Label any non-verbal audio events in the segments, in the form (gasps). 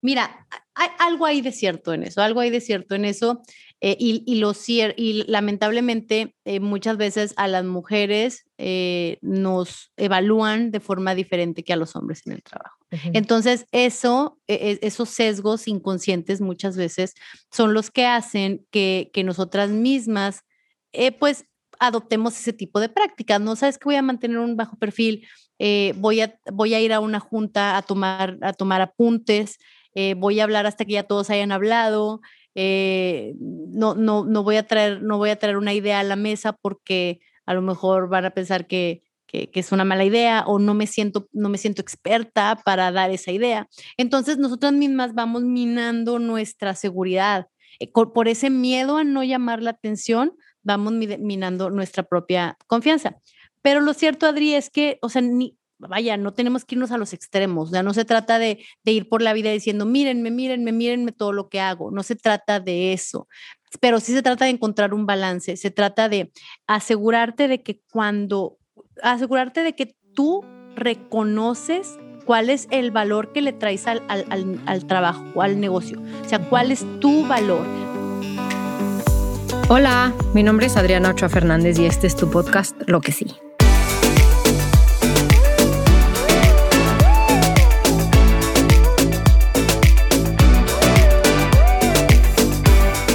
Mira, hay algo hay de cierto en eso, algo hay de cierto en eso. Eh, y, y, lo, y lamentablemente eh, muchas veces a las mujeres eh, nos evalúan de forma diferente que a los hombres en el trabajo. Entonces, eso, e, e, esos sesgos inconscientes muchas veces son los que hacen que, que nosotras mismas, pues, adoptemos ese tipo de prácticas. No sabes que voy a mantener un bajo perfil, voy, a, voy a ir a una junta a tomar, a tomar apuntes, voy a hablar hasta que ya todos hayan hablado, eh, no, no, no, voy a traer, no voy a traer una idea a la mesa porque a lo mejor van a pensar que, que, es una mala idea o no me siento, no me siento experta para dar esa idea. Entonces, nosotras mismas vamos minando nuestra seguridad. Eh, por ese miedo a no llamar la atención, vamos minando nuestra propia confianza. Pero lo cierto, Adri, es que, o sea, ni, vaya, no tenemos que irnos a los extremos, ya no se trata de, ir por la vida diciendo, mírenme, mírenme, mírenme todo lo que hago, no se trata de eso, pero sí se trata de encontrar un balance, se trata de asegurarte de que cuando, asegurarte de que tú reconoces cuál es el valor que le traes al, al, al, al trabajo, al negocio, o sea, cuál es tu valor. Hola, mi nombre es Adriana Ochoa Fernández y este es tu podcast Lo que sí.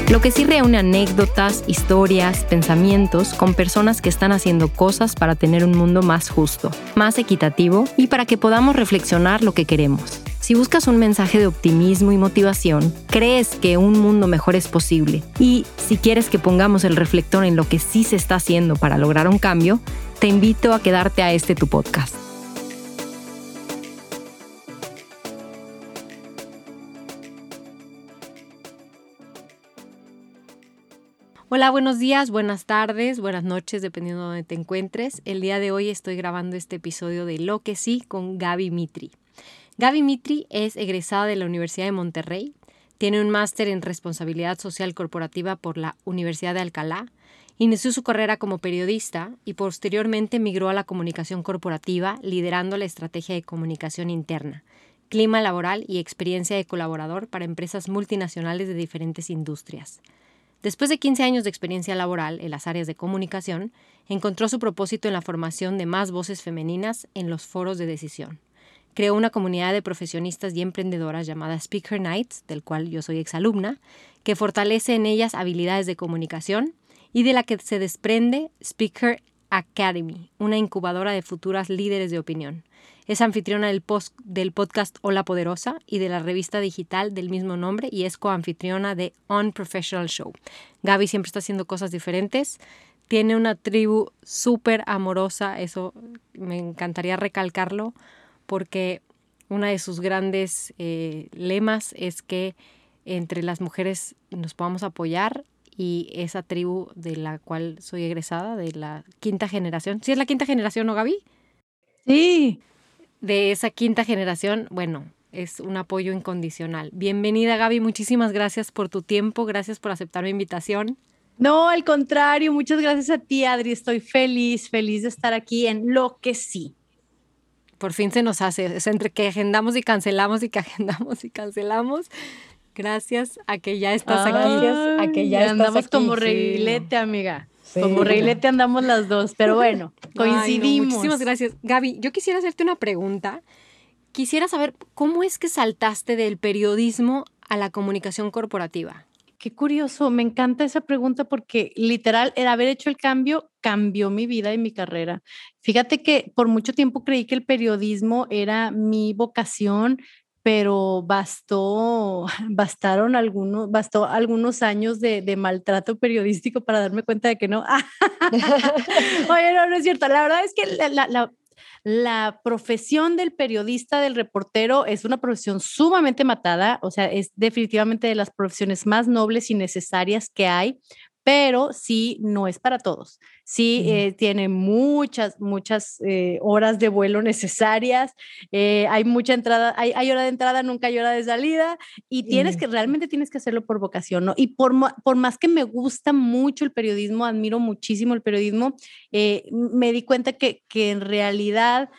Lo que sí reúne anécdotas, historias, pensamientos con personas que están haciendo cosas para tener un mundo más justo, más equitativo y para que podamos reflexionar lo que queremos. Si buscas un mensaje de optimismo y motivación, crees que un mundo mejor es posible y si quieres que pongamos el reflector en lo que sí se está haciendo para lograr un cambio, te invito a quedarte a este tu podcast. Hola, buenos días, buenas tardes, buenas noches, dependiendo de donde te encuentres. El día de hoy estoy grabando este episodio de Lo que sí con Gaby Mitri. Gaby Mitri es egresada de la Universidad de Monterrey, tiene un máster en responsabilidad social corporativa por la Universidad de Alcalá, inició su carrera como periodista y posteriormente migró a la comunicación corporativa liderando la estrategia de comunicación interna, clima laboral y experiencia de colaborador para empresas multinacionales de diferentes industrias. Después de 15 años de experiencia laboral en las áreas de comunicación, encontró su propósito en la formación de más voces femeninas en los foros de decisión. Creó una comunidad de profesionistas y emprendedoras llamada Speaker Nights, del cual yo soy exalumna, que fortalece en ellas habilidades de comunicación y de la que se desprende Speaker Academy, una incubadora de futuras líderes de opinión. Es anfitriona del, post, del podcast Hola Poderosa y de la revista digital del mismo nombre y es coanfitriona de Unprofessional Show. Gaby siempre está haciendo cosas diferentes. Tiene una tribu súper amorosa, eso me encantaría recalcarlo, porque una de sus grandes eh, lemas es que entre las mujeres nos podamos apoyar y esa tribu de la cual soy egresada, de la quinta generación. ¿Sí es la quinta generación, no, Gaby? Sí de esa quinta generación, bueno, es un apoyo incondicional. Bienvenida Gaby, muchísimas gracias por tu tiempo, gracias por aceptar mi invitación. No, al contrario, muchas gracias a ti, Adri. Estoy feliz, feliz de estar aquí en Lo que sí. Por fin se nos hace, es entre que agendamos y cancelamos y que agendamos y cancelamos. Gracias a que ya estás aquí. Gracias a que ya, andamos como reguilete, amiga. Como reilete andamos las dos, pero bueno, (laughs) coincidimos. muchísimas gracias. Gaby, yo quisiera hacerte una pregunta. Quisiera saber cómo es que saltaste del periodismo a la comunicación corporativa. Qué curioso, me encanta esa pregunta porque literal, el haber hecho el cambio cambió mi vida y mi carrera. Fíjate que por mucho tiempo creí que el periodismo era mi vocación, pero bastó, (laughs) bastaron algunos, bastó algunos años de, maltrato periodístico para darme cuenta de que no. (laughs) Oye, no, no es cierto. La verdad es que la, la, profesión del periodista, del reportero, es una profesión sumamente matada, o sea, es definitivamente de las profesiones más nobles y necesarias que hay, pero sí no es para todos. Sí eh, tiene muchas, muchas eh, horas de vuelo necesarias, eh, hay mucha entrada, hay, hay, hora de entrada, nunca hay hora de salida y tienes que, realmente tienes que hacerlo por vocación, ¿no? Y por, por más que me gusta mucho el periodismo, admiro muchísimo el periodismo, me di cuenta que, que en realidad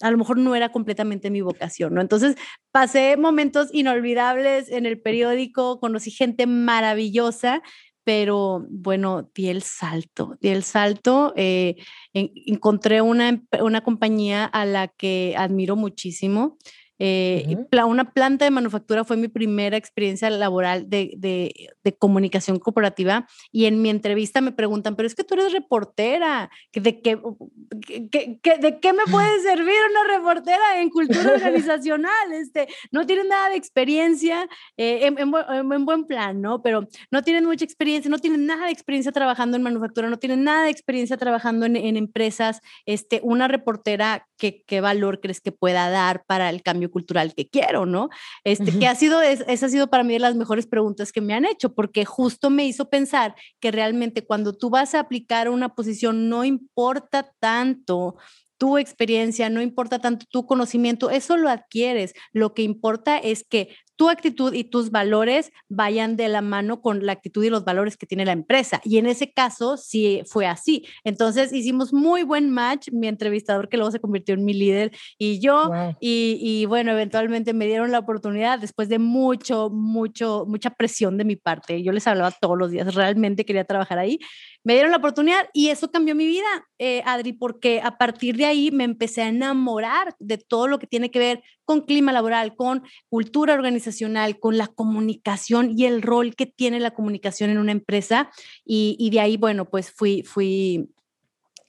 a lo mejor no era completamente mi vocación, ¿no? Entonces pasé momentos inolvidables en el periódico, conocí gente maravillosa, pero bueno, di el salto, di el salto, eh, encontré una, una compañía a la que admiro muchísimo, eh, Una planta de manufactura fue mi primera experiencia laboral de, de, de, comunicación corporativa y en mi entrevista me preguntan, pero es que tú eres reportera, ¿de qué, de qué me puede servir una reportera en cultura organizacional? Este, no tienen nada de experiencia, eh, en, en, buen plan, ¿no? Pero no tienen mucha experiencia, no tienen nada de experiencia trabajando en manufactura, no tienen nada de experiencia trabajando en, en empresas. Este, una reportera, ¿qué, ¿qué valor crees que pueda dar para el cambio cultural que quiero, ¿no? Este, que ha sido, es, esa ha sido para mí de las mejores preguntas que me han hecho, porque justo me hizo pensar que realmente cuando tú vas a aplicar una posición no importa tanto tu experiencia, no importa tanto tu conocimiento, eso lo adquieres. Lo que importa es que tu actitud y tus valores vayan de la mano con la actitud y los valores que tiene la empresa. Y en ese caso sí fue así. Entonces hicimos muy buen match, mi entrevistador que luego se convirtió en mi líder y yo. Y, y, bueno, eventualmente me dieron la oportunidad después de mucho, mucho, mucha presión de mi parte. Yo les hablaba todos los días, realmente quería trabajar ahí me dieron la oportunidad y eso cambió mi vida, eh, Adri, porque a partir de ahí me empecé a enamorar de todo lo que tiene que ver con clima laboral, con cultura organizacional, con la comunicación y el rol que tiene la comunicación en una empresa. Y, de ahí, bueno, pues fui, fui,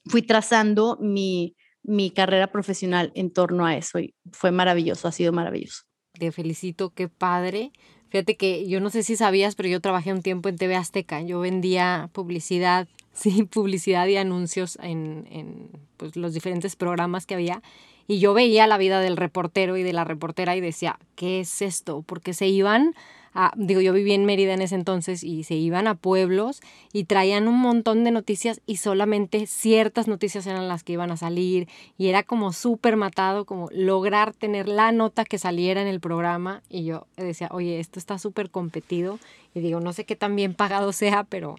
fui trazando mi, mi carrera profesional en torno a eso y fue maravilloso, ha sido maravilloso. Te felicito, qué padre. Fíjate que yo no sé si sabías, pero yo trabajé un tiempo en TV Azteca. Yo vendía publicidad, (laughs) sí, publicidad y anuncios en, en pues, los diferentes programas que había. Y yo veía la vida del reportero y de la reportera y decía, ¿qué es esto? Porque se iban digo, yo viví en Mérida en ese entonces y se iban a pueblos y traían un montón de noticias y solamente ciertas noticias eran las que iban a salir y era como súper matado, como lograr tener la nota que saliera en el programa y yo decía, oye, esto está súper competido y digo, no sé qué tan bien pagado sea, pero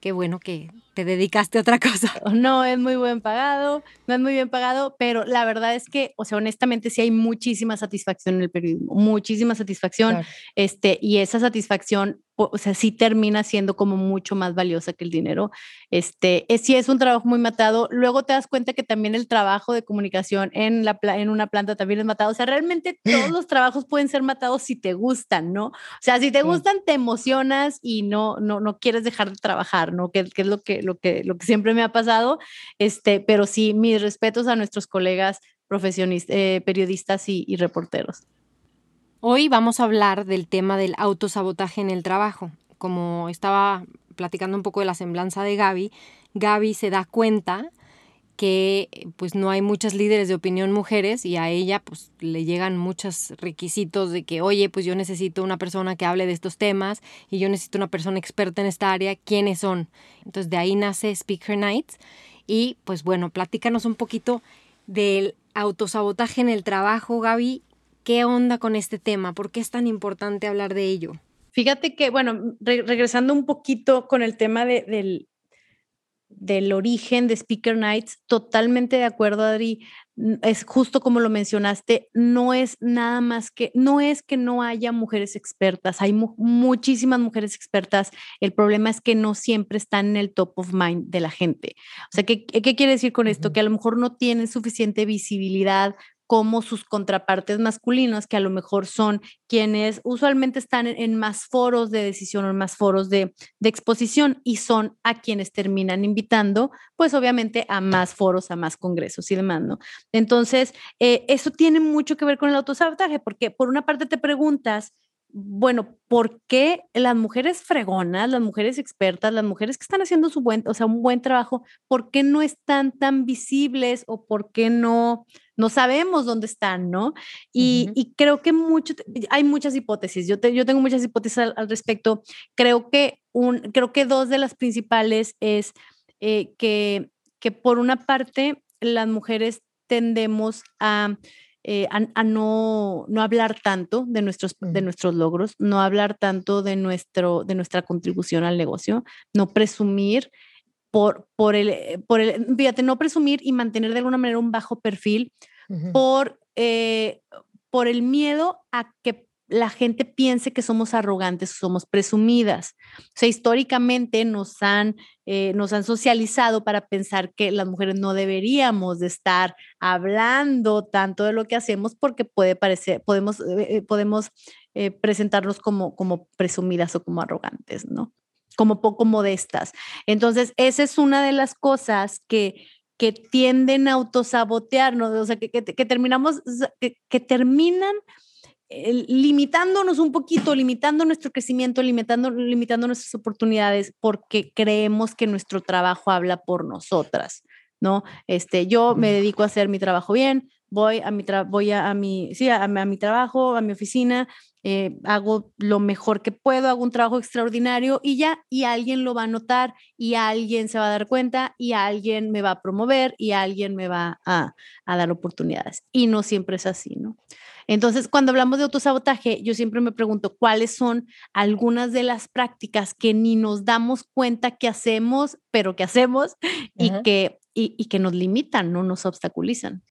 qué bueno que te dedicaste a otra cosa. (laughs) No es muy buen pagado, no es muy bien pagado, pero la verdad es que, o sea, honestamente sí hay muchísima satisfacción en el periodismo, muchísima satisfacción, este, y esa satisfacción o sea, sí termina siendo como mucho más valiosa que el dinero. Este, es, sí es un trabajo muy matado. Luego te das cuenta que también el trabajo de comunicación en, la, en una planta también es matado. O sea, realmente todos (laughs) los trabajos pueden ser matados si te gustan, ¿no? O sea, si te gustan, te emocionas y no, no, no quieres dejar de trabajar, ¿no? Que, que es lo que, lo, que, lo que siempre me ha pasado. Este, pero sí, mis respetos a nuestros colegas profesionistas, eh, periodistas y, y reporteros. Hoy vamos a hablar del tema del autosabotaje en el trabajo. Como estaba platicando un poco de la semblanza de Gaby, Gaby se da cuenta que pues no hay muchas líderes de opinión mujeres y a ella pues le llegan muchos requisitos de que oye pues yo necesito una persona que hable de estos temas y yo necesito una persona experta en esta área, ¿quiénes son? Entonces de ahí nace Speaker Nights y pues bueno, platícanos un poquito del autosabotaje en el trabajo, Gaby, ¿Qué onda con este tema? ¿Por qué es tan importante hablar de ello? Fíjate que, bueno, regresando un poquito con el tema del, del origen de Speaker Nights, totalmente de acuerdo, Adri. Es justo como lo mencionaste, no es nada más que, no es que no haya mujeres expertas, hay muchísimas mujeres expertas. El problema es que no siempre están en el top of mind de la gente. O sea, ¿qué, qué quiere decir con esto? Que a lo mejor no tienen suficiente visibilidad como sus contrapartes masculinos, que a lo mejor son quienes usualmente están en, más foros de decisión o en más foros de, exposición y son a quienes terminan invitando, pues obviamente a más foros, a más congresos y demás, ¿no? Entonces, eh, eso tiene mucho que ver con el autosabotaje, porque por una parte te preguntas, bueno, ¿por qué las mujeres fregonas, las mujeres expertas, las mujeres que están haciendo su buen, o sea, un buen trabajo, ¿por qué no están tan visibles o por qué no, no sabemos dónde están, ¿no? Y, creo que mucho, hay muchas hipótesis, yo, yo tengo muchas hipótesis al, respecto. Creo que, un, creo que dos de las principales es eh, que, que por una parte las mujeres tendemos a eh, a, no, no, hablar tanto de nuestros, de nuestros logros, no hablar tanto de, nuestro, de nuestra contribución al negocio, no presumir por, por, el, por el, fíjate, no presumir y mantener de alguna manera un bajo perfil por, eh, por el miedo a que la gente piense que somos arrogantes, somos presumidas. O sea, históricamente nos han, eh, nos han socializado para pensar que las mujeres no deberíamos de estar hablando tanto de lo que hacemos porque puede parecer, podemos, eh, podemos presentarnos como, como presumidas o como arrogantes, ¿no? Como poco modestas. Entonces, esa es una de las cosas que, que tienden a autosabotearnos, o sea, que, que, terminamos, que, terminan eh, limitándonos un poquito, limitando nuestro crecimiento, limitando, limitando nuestras oportunidades, porque creemos que nuestro trabajo habla por nosotras, ¿no? Este, yo me dedico a hacer mi trabajo bien, voy a mi, voy a, mi, sí, a, mi trabajo, a mi oficina, eh, hago lo mejor que puedo, hago un trabajo extraordinario y ya, y alguien lo va a notar y alguien se va a dar cuenta y alguien me va a promover y alguien me va a, a dar oportunidades. Y no siempre es así, ¿no? Entonces, cuando hablamos de autosabotaje, yo siempre me pregunto cuáles son algunas de las prácticas que ni nos damos cuenta que hacemos, pero que hacemos y, que, y, y que nos limitan, no nos obstaculizan.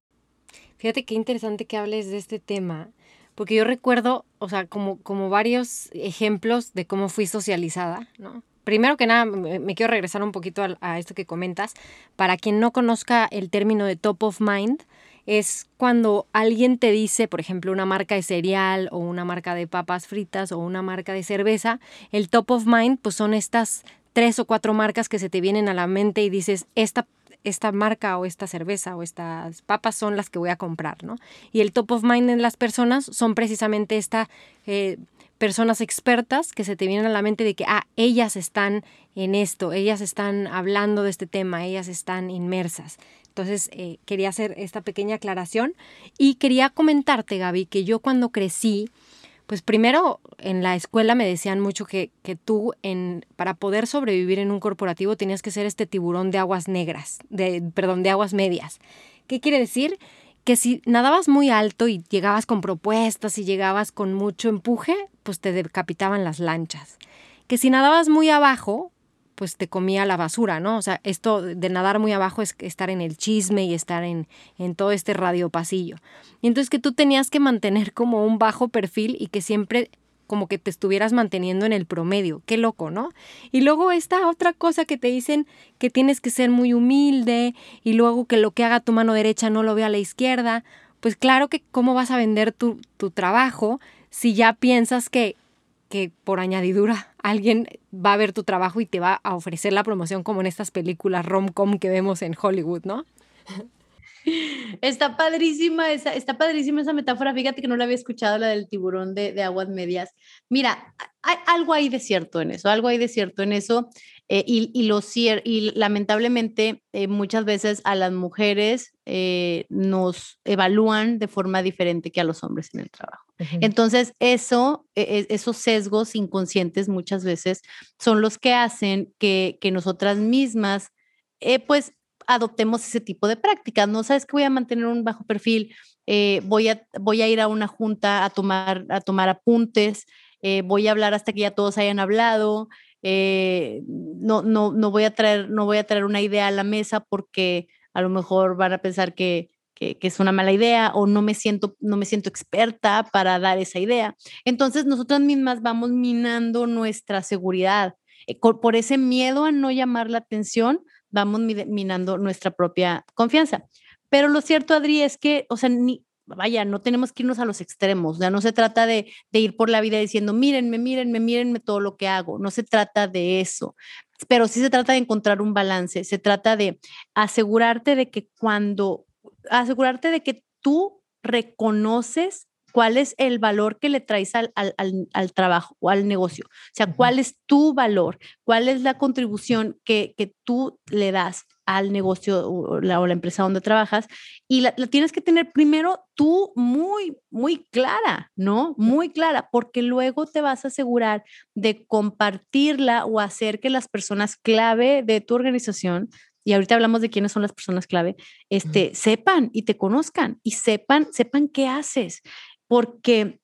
Fíjate qué interesante que hables de este tema, porque yo recuerdo, o sea, como, como varios ejemplos de cómo fui socializada, ¿no? Primero que nada, me, quiero regresar un poquito a, a, esto que comentas. Para quien no conozca el término de top of mind, es cuando alguien te dice, por ejemplo, una marca de cereal o una marca de papas fritas o una marca de cerveza, el top of mind, pues son estas tres o cuatro marcas que se te vienen a la mente y dices, esta esta marca o esta cerveza o estas papas son las que voy a comprar, ¿no? Y el top of mind en las personas son precisamente estas eh, personas expertas que se te vienen a la mente de que, ah, ellas están en esto, ellas están hablando de este tema, ellas están inmersas. Entonces, eh, quería hacer esta pequeña aclaración y quería comentarte, Gaby, que yo cuando crecí, pues primero en la escuela me decían mucho que, que, tú en, para poder sobrevivir en un corporativo tenías que ser este tiburón de aguas negras, de, perdón, de aguas medias. ¿Qué quiere decir? Que si nadabas muy alto y llegabas con propuestas y llegabas con mucho empuje, pues te decapitaban las lanchas. Que si nadabas muy abajo, pues te comía la basura, ¿no? O sea, esto de nadar muy abajo es estar en el chisme y estar en, en todo este radio pasillo. Y entonces que tú tenías que mantener como un bajo perfil y que siempre como que te estuvieras manteniendo en el promedio. Qué loco, ¿no? Y luego esta otra cosa que te dicen que tienes que ser muy humilde y luego que lo que haga tu mano derecha no lo vea a la izquierda. Pues claro que cómo vas a vender tu, tu trabajo si ya piensas que que por añadidura alguien va a ver tu trabajo y te va a ofrecer la promoción como en estas películas rom-com que vemos en Hollywood, ¿no? (laughs) Está padrísima esa, está padrísima esa metáfora. Fíjate que no la había escuchado, la del tiburón de, aguas medias. Mira, hay, algo hay de cierto en eso, algo hay de cierto en eso. Eh, y, y, lo, y lamentablemente eh, muchas veces a las mujeres eh, nos evalúan de forma diferente que a los hombres en el trabajo. Entonces, eso, e, e, esos sesgos inconscientes muchas veces son los que hacen que, que nosotras mismas, pues, adoptemos ese tipo de prácticas. No sabes que voy a mantener un bajo perfil, voy, a, voy a ir a una junta a tomar, a tomar apuntes, voy a hablar hasta que ya todos hayan hablado. Eh, no, no, no, voy a traer, no voy a traer una idea a la mesa porque a lo mejor van a pensar que, que, es una mala idea o no me, siento, no me siento experta para dar esa idea. Entonces, nosotras mismas vamos minando nuestra seguridad. Eh, por ese miedo a no llamar la atención, vamos minando nuestra propia confianza. Pero lo cierto, Adri, es que, o sea, ni, vaya, no tenemos que irnos a los extremos, ya no se trata de, ir por la vida diciendo, mírenme, mírenme, mírenme todo lo que hago, no se trata de eso, pero sí se trata de encontrar un balance, se trata de asegurarte de que cuando, asegurarte de que tú reconoces cuál es el valor que le traes al, al, trabajo o al negocio. O sea, cuál es tu valor, cuál es la contribución que, que tú le das al negocio o la, empresa donde trabajas y la, tienes que tener primero tú muy, muy clara, ¿no? Muy clara, porque luego te vas a asegurar de compartirla o hacer que las personas clave de tu organización y ahorita hablamos de quiénes son las personas clave, este, sepan y te conozcan y sepan, sepan qué haces, porque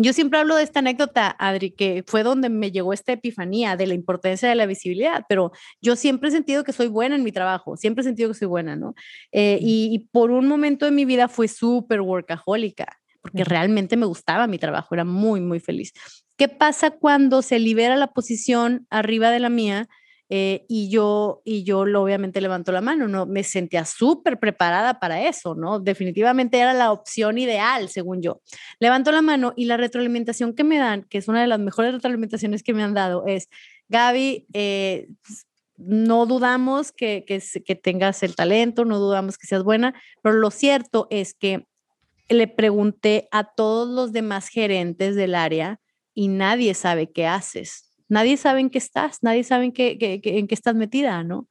Yo siempre hablo de esta anécdota, Adri, que fue donde me llegó esta epifanía de la importancia de la visibilidad, pero yo siempre he sentido que soy buena en mi trabajo, siempre he sentido que soy buena, ¿no? Eh, y, y, por un momento de mi vida fue súper workahólica, porque realmente me gustaba mi trabajo, era muy, muy feliz. ¿Qué pasa cuando se libera la posición arriba de la mía? Eh, y yo, y yo obviamente levanto la mano, ¿no? Me sentía súper preparada para eso, ¿no? Definitivamente era la opción ideal, según yo. Levanto la mano y la retroalimentación que me dan, que es una de las mejores retroalimentaciones que me han dado, es, Gaby, eh, no dudamos que, que tengas el talento, no dudamos que seas buena, pero lo cierto es que le pregunté a todos los demás gerentes del área y nadie sabe qué haces nadie sabe en qué estás, nadie sabe en qué, en qué estás metida, ¿no?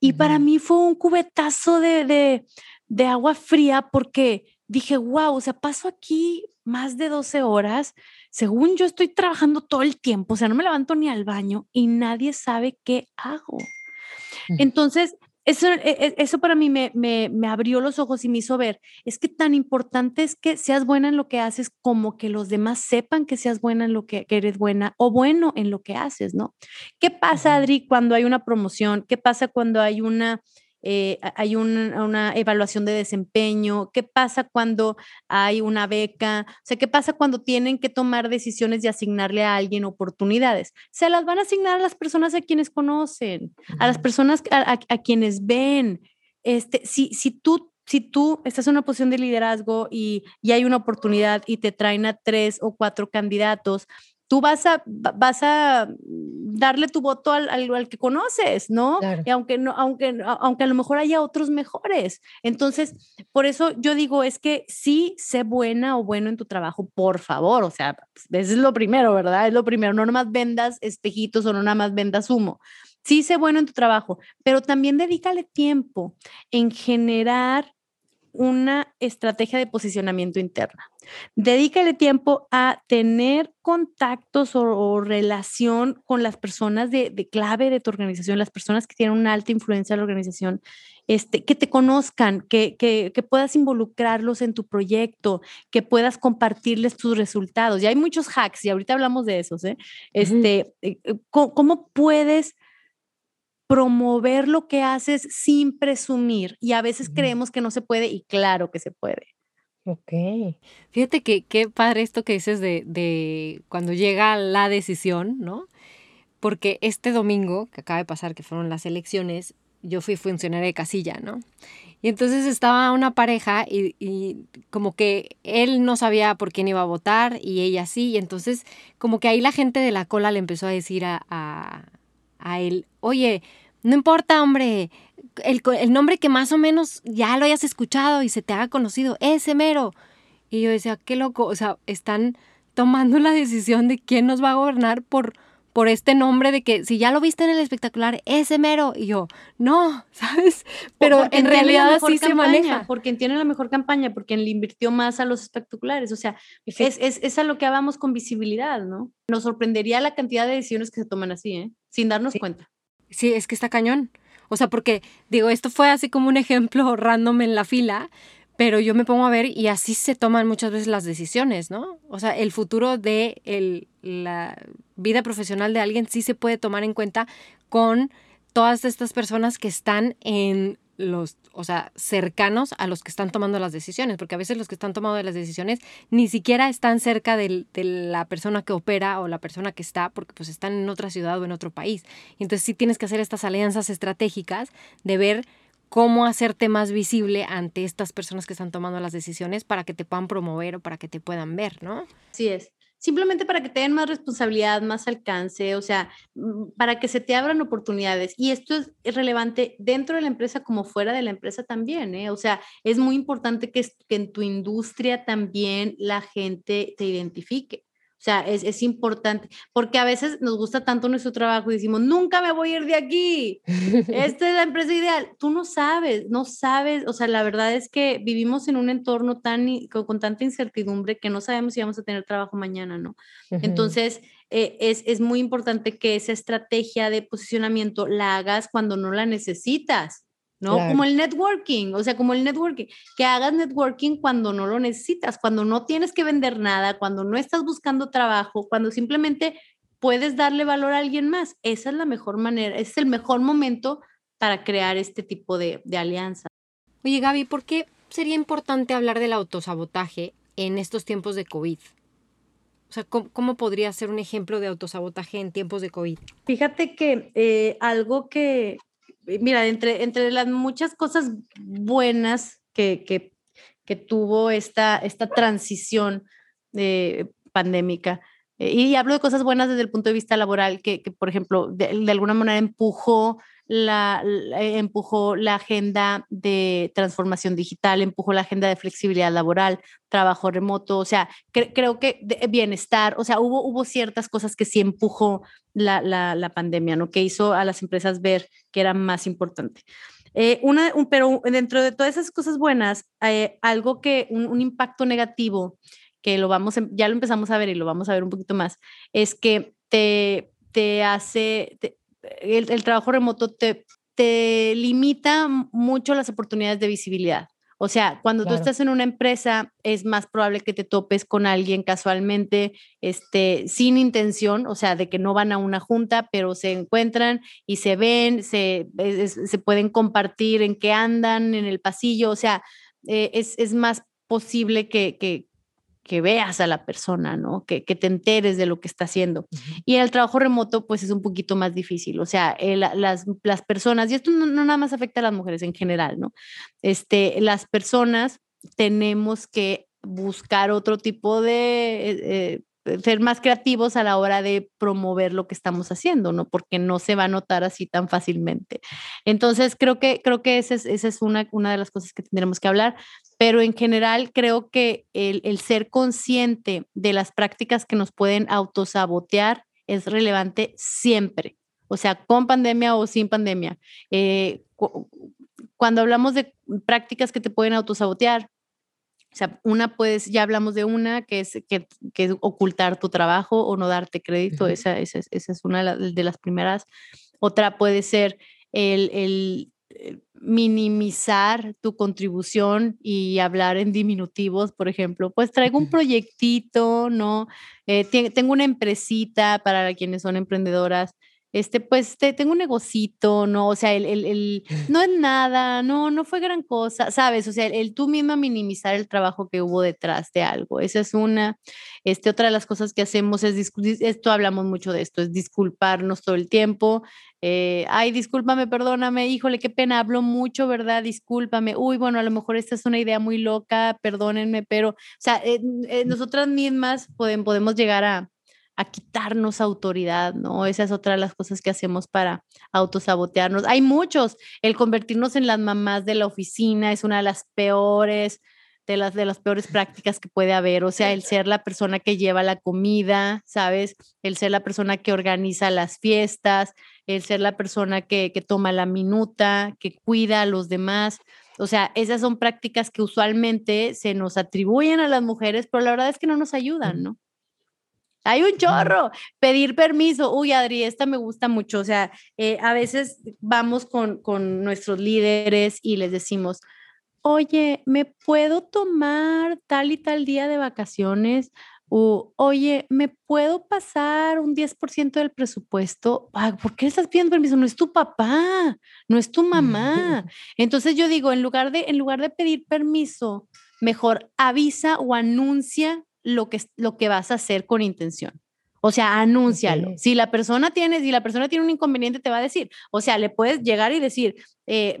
Y para mí fue un cubetazo de, de, agua fría porque dije, wow, o sea, paso aquí más de 12 horas, según yo estoy trabajando todo el tiempo, o sea, no me levanto ni al baño y nadie sabe qué hago. Entonces, eso, e, e, eso para mí me, me, me, abrió los ojos y me hizo ver, es que tan importante es que seas buena en lo que haces como que los demás sepan que seas buena en lo que, que eres buena o bueno en lo que haces, ¿no? ¿Qué pasa, Adri, cuando hay una promoción? ¿Qué pasa cuando hay una eh, hay una evaluación de desempeño, qué pasa cuando hay una beca, o sea, qué pasa cuando tienen que tomar decisiones de asignarle a alguien oportunidades. Se las van a asignar a las personas a quienes conocen, a las personas a, quienes ven. Este, si, si tú si tú estás en una posición de liderazgo y, y, hay una oportunidad y te traen a tres o cuatro candidatos, tú vas a, vas a darle tu voto al, al, que conoces, ¿no? Y aunque, no aunque, aunque a lo mejor haya otros mejores. Entonces, por eso yo digo, es que sí, sé buena o bueno en tu trabajo, por favor, o sea, eso es lo primero, ¿verdad? Es lo primero, no nomás vendas espejitos o no nada más vendas humo. Sí, sé bueno en tu trabajo, pero también dedícale tiempo en generar una estrategia de posicionamiento interna. Dedícale tiempo a tener contactos o, relación con las personas de, clave de tu organización, las personas que tienen una alta influencia en la organización, este, que te conozcan, que, que, puedas involucrarlos en tu proyecto, que puedas compartirles tus resultados. Y hay muchos hacks, y ahorita hablamos de esos. ¿eh? Este, eh, eh, ¿Cómo puedes promover lo que haces sin presumir. Y a veces creemos que no se puede y claro que se puede. Ok. Fíjate que qué padre esto que dices de, de cuando llega la decisión, ¿no? Porque este domingo que acaba de pasar, que fueron las elecciones, yo fui funcionaria de casilla, ¿no? Y entonces estaba una pareja y, y, como que él no sabía por quién iba a votar y ella sí, y entonces como que ahí la gente de la cola le empezó a decir a, a él, oye, no importa, hombre, el, el, nombre que más o menos ya lo hayas escuchado y se te haga conocido, ese mero. Y yo decía, qué loco, o sea, están tomando la decisión de quién nos va a gobernar por, por este nombre de que si ya lo viste en el espectacular, ese mero. Y yo, no, (laughs) ¿sabes? Pero en realidad así se maneja. Por quien tiene la mejor campaña, por quien le invirtió más a los espectaculares. O sea, es, es, es, a lo que vamos con visibilidad, ¿no? Nos sorprendería la cantidad de decisiones que se toman así, ¿eh? Sin darnos cuenta. Sí, es que está cañón. O sea, porque digo, esto fue así como un ejemplo (laughs) random en la fila, pero yo me pongo a ver y así se toman muchas veces las decisiones, ¿no? O sea, el futuro de el, la vida profesional de alguien sí se puede tomar en cuenta con todas estas personas que están en los, o sea, cercanos a los que están tomando las decisiones, porque a veces los que están tomando las decisiones ni siquiera están cerca de la persona que opera o la persona que está, porque pues están en otra ciudad o en otro país. Y entonces sí tienes que hacer estas alianzas estratégicas de ver cómo hacerte más visible ante estas personas que están tomando las decisiones para que te puedan promover o para que te puedan ver, ¿no? Sí es simplemente para que te den más responsabilidad, más alcance, o sea, mm, para que se te abran oportunidades. Y esto es relevante dentro de la empresa como fuera de la empresa también, ¿eh? O sea, es muy importante que, que en tu industria también la gente te identifique. O sea, es, es, importante, porque a veces nos gusta tanto nuestro trabajo y decimos, nunca me voy a ir de aquí, (laughs) esta es la empresa ideal. Tú no sabes, no sabes, o sea, la verdad es que vivimos en un entorno tan, con, tanta incertidumbre que no sabemos si vamos a tener trabajo mañana, ¿no? Entonces, eh, es, es muy importante que esa estrategia de posicionamiento la hagas cuando no la necesitas ¿no? Como el networking, o sea, como el networking, que hagas networking cuando no lo necesitas, cuando no tienes que vender nada, cuando no estás buscando trabajo, cuando simplemente puedes darle valor a alguien más. Esa es la mejor manera, es el mejor momento para crear este tipo de, alianza. Oye, Gaby, ¿por qué sería importante hablar del autosabotaje en estos tiempos de COVID? O sea, ¿cómo, podría ser un ejemplo de autosabotaje en tiempos de COVID? Fíjate que eh, algo que, mira, entre, entre las muchas cosas buenas que, que, que tuvo esta, esta transición de pandémica, eh, y hablo de cosas buenas desde el punto de vista laboral, que, que por ejemplo, de, alguna manera empujó la, eh, empujó la agenda de transformación digital, empujó la agenda de flexibilidad laboral, trabajo remoto, o sea, creo que bienestar, o sea, hubo, hubo ciertas cosas que sí empujó la, la, la pandemia, ¿no? Que hizo a las empresas ver que era más importante. Eh, una, un, pero dentro de todas esas cosas buenas, eh, algo que, un, impacto negativo, que lo vamos, ya lo empezamos a ver y lo vamos a ver un poquito más, es que te, te hace, el, trabajo remoto te, te limita mucho las oportunidades de visibilidad. O sea, cuando tú estás en una empresa, es más probable que te topes con alguien casualmente, este, sin intención, o sea, de que no van a una junta, pero se encuentran y se ven, se, se pueden compartir en qué andan en el pasillo, o sea, eh, es, es, más posible que, que, que veas a la persona, ¿no? Que, que, te enteres de lo que está haciendo. Y el trabajo remoto, pues es un poquito más difícil. O sea, las, las, personas, y esto no, nada más afecta a las mujeres en general, ¿no? Este, las personas tenemos que buscar otro tipo de eh, eh, ser más creativos a la hora de promover lo que estamos haciendo, ¿no? Porque no se va a notar así tan fácilmente. Entonces, creo que, creo que esa es, esa es una, una de las cosas que tendremos que hablar, pero en general creo que el, el ser consciente de las prácticas que nos pueden autosabotear es relevante siempre, o sea, con pandemia o sin pandemia. Eh, cuando hablamos de prácticas que te pueden autosabotear, o sea, una pues, ya hablamos de una que es, que, que ocultar tu trabajo o no darte crédito, esa, esa, esa, es una de las primeras. Otra puede ser el, el, minimizar tu contribución y hablar en diminutivos, por ejemplo, pues traigo un proyectito, ¿no? Eh, tengo una empresita para quienes son emprendedoras este, pues te, tengo un negocito, ¿no? O sea, el, el, el, (gasps) no es nada, no, no fue gran cosa, ¿sabes? O sea, el, tú misma minimizar el trabajo que hubo detrás de algo, esa es una. Este, otra de las cosas que hacemos es, esto hablamos mucho de esto, es disculparnos todo el tiempo. Eh, ay, discúlpame, perdóname, híjole, qué pena, hablo mucho, ¿verdad? Discúlpame. Uy, bueno, a lo mejor esta es una idea muy loca, perdónenme, pero, o sea, eh, eh, nosotras mismas podemos, podemos llegar a, a quitarnos autoridad, ¿no? Esa es otra de las cosas que hacemos para autosabotearnos. Hay muchos, el convertirnos en las mamás de la oficina es una de las peores, de las, de las peores prácticas que puede haber, o sea, el ser la persona que lleva la comida, ¿sabes? El ser la persona que organiza las fiestas, el ser la persona que, que toma la minuta, que cuida a los demás. O sea, esas son prácticas que usualmente se nos atribuyen a las mujeres, pero la verdad es que no nos ayudan, ¿no? Hay un chorro. Pedir permiso. Uy, Adri, esta me gusta mucho. O sea, eh, a veces vamos con, con nuestros líderes y les decimos, oye, ¿me puedo tomar tal y tal día de vacaciones? O, oye, ¿me puedo pasar un 10% del presupuesto? ¿Por qué estás pidiendo permiso? No es tu papá, no es tu mamá. (laughs) Entonces yo digo, en lugar de, en lugar de pedir permiso, mejor avisa o anuncia lo que, lo que vas a hacer con intención. O sea, anúncialo. Si la persona tiene, si la persona tiene un inconveniente, te va a decir. O sea, le puedes llegar y decir, eh,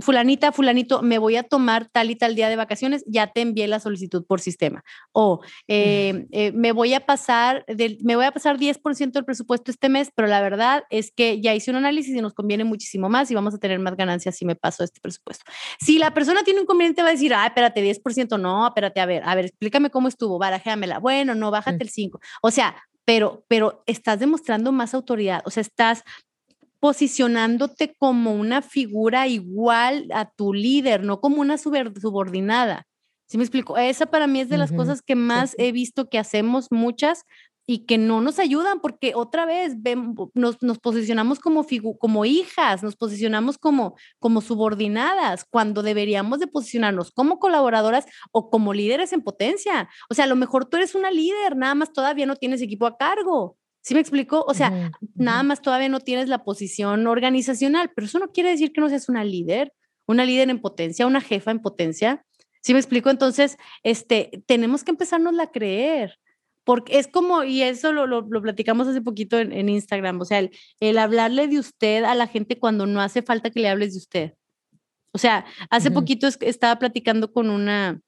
fulanita, fulanito, me voy a tomar tal y tal día de vacaciones, ya te envié la solicitud por sistema. O eh, eh, me voy a pasar, del, me voy a pasar 10% del presupuesto este mes, pero la verdad es que ya hice un análisis y nos conviene muchísimo más y vamos a tener más ganancias si me paso este presupuesto. Si la persona tiene un inconveniente, va a decir, ah, espérate, 10%, no, espérate, a ver, a ver, explícame cómo estuvo, barajéamela. Bueno, no, bájate el 5. O sea, pero, pero estás demostrando más autoridad, o sea, estás posicionándote como una figura igual a tu líder, no como una subordinada. ¿Sí me explico? Esa para mí es de las cosas que más he visto que hacemos muchas y que no nos ayudan porque otra vez nos, nos, posicionamos como, como hijas, nos posicionamos como, como subordinadas cuando deberíamos de posicionarnos como colaboradoras o como líderes en potencia. O sea, a lo mejor tú eres una líder, nada más todavía no tienes equipo a cargo. ¿Sí me explico? O sea, nada más todavía no tienes la posición organizacional, pero eso no quiere decir que no seas una líder, una líder en potencia, una jefa en potencia. ¿Sí me explico? Entonces, este, tenemos que empezarnos a creer porque es como, y eso lo, lo, platicamos hace poquito en, Instagram, o sea, el, hablarle de usted a la gente cuando no hace falta que le hables de usted. O sea, hace poquito estaba platicando con una,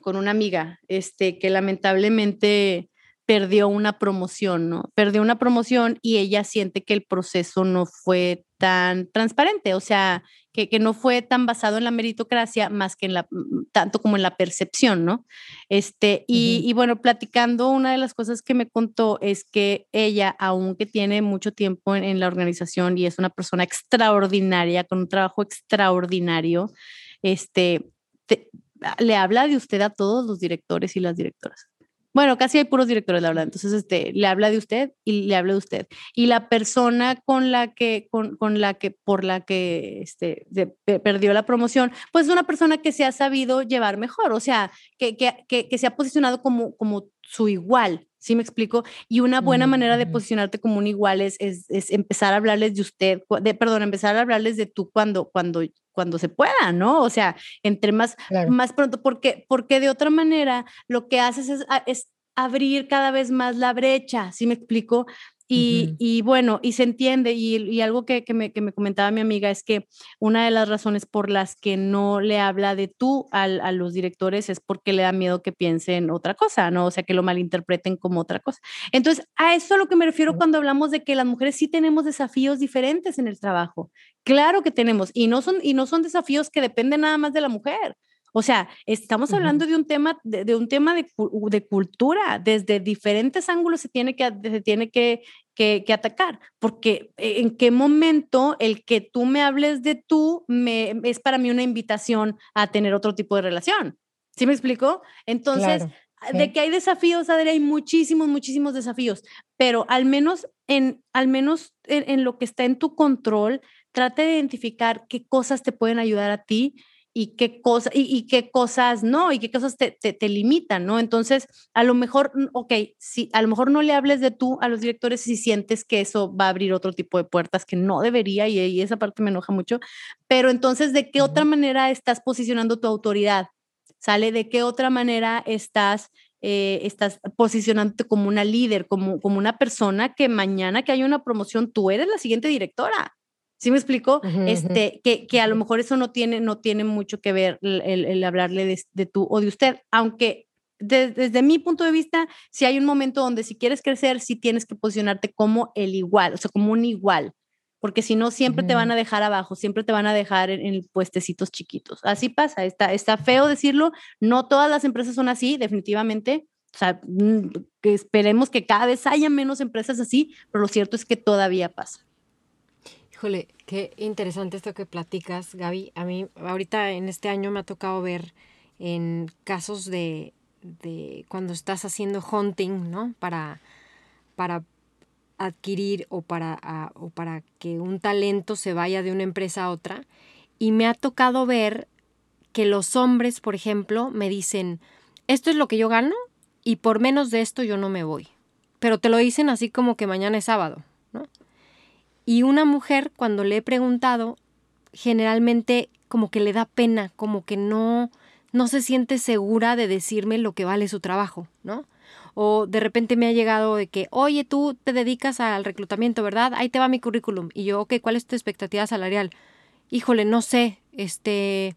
con una amiga, este, que lamentablemente perdió una promoción, ¿no? Perdió una promoción y ella siente que el proceso no fue tan transparente, o sea, que, que, no fue tan basado en la meritocracia más que en la, mm, tanto como en la percepción, ¿no? Este, y, y, bueno, platicando, una de las cosas que me contó es que ella, aunque tiene mucho tiempo en, la organización y es una persona extraordinaria, con un trabajo extraordinario, este, le habla de usted a todos los directores y las directoras. Bueno, casi hay puros directores, la verdad. Entonces, este, le habla de usted y le habla de usted. Y la persona con la que, con, con la que, por la que este, perdió la promoción, pues es una persona que se ha sabido llevar mejor, o sea, que, que, que, se ha posicionado como, como su igual, ¿sí me explico? Y una buena manera de posicionarte como un igual es, es, es, empezar a hablarles de usted, de, perdón, empezar a hablarles de tú cuando, cuando, cuando se pueda, ¿no? O sea, entre más, más pronto, porque, porque de otra manera lo que haces es, ah, es abrir cada vez más la brecha, ¿sí me explico? Y, y, bueno, y se entiende, y, y algo que, que, me, que, me, comentaba mi amiga es que una de las razones por las que no le habla de tú a, a, los directores es porque le da miedo que piensen otra cosa, ¿no? O sea, que lo malinterpreten como otra cosa. Entonces, a eso es a lo que me refiero cuando hablamos de que las mujeres sí tenemos desafíos diferentes en el trabajo. Claro que tenemos, y no son, y no son desafíos que dependen nada más de la mujer. O sea, estamos hablando de un tema, de, un tema de, de, cultura, desde diferentes ángulos se tiene que, se tiene que, que, atacar, porque e, en qué momento el que tú me hables de tú me, es para mí una invitación a tener otro tipo de relación. ¿Sí me explico? Entonces, de que hay desafíos, Adri, hay muchísimos, muchísimos desafíos, pero al menos en, al menos en, en lo que está en tu control, trate de identificar qué cosas te pueden ayudar a ti y qué, cosa, y, qué cosas no, y qué cosas te, te, limitan, ¿no? Entonces, a lo mejor, ok, si a lo mejor no le hables de tú a los directores si sientes que eso va a abrir otro tipo de puertas que no debería, y, y esa parte me enoja mucho, pero entonces, ¿de qué otra manera estás posicionando tu autoridad? ¿Sale? ¿De qué otra manera estás eh, estás posicionándote como una líder, como, como una persona que mañana que haya una promoción, tú eres la siguiente directora. ¿Sí me explico? este, que, que, a lo mejor eso no tiene, no tiene mucho que ver el, el hablarle de, de, tú o de usted, aunque desde mi punto de vista, si hay un momento donde si quieres crecer, sí tienes que posicionarte como el igual, o sea, como un igual, porque si no, siempre te van a dejar abajo, siempre te van a dejar en, en, puestecitos chiquitos. Así pasa, está, está feo decirlo, no todas las empresas son así, definitivamente. O sea, mm, que esperemos que cada vez haya menos empresas así, pero lo cierto es que todavía pasa. Híjole, qué interesante esto que platicas, Gaby. A mí ahorita en este año me ha tocado ver en casos de, de cuando estás haciendo hunting, ¿no? Para, para adquirir o para, o para que un talento se vaya de una empresa a otra. Y me ha tocado ver que los hombres, por ejemplo, me dicen, esto es lo que yo gano y por menos de esto yo no me voy. Pero te lo dicen así como que mañana es sábado. Y una mujer, cuando le he preguntado, generalmente como que le da pena, como que no, no se siente segura de decirme lo que vale su trabajo, ¿no? O de repente me ha llegado de que, oye, tú te dedicas al reclutamiento, ¿verdad? Ahí te va mi currículum. Y yo, ok, ¿cuál es tu expectativa salarial? Híjole, no sé, este,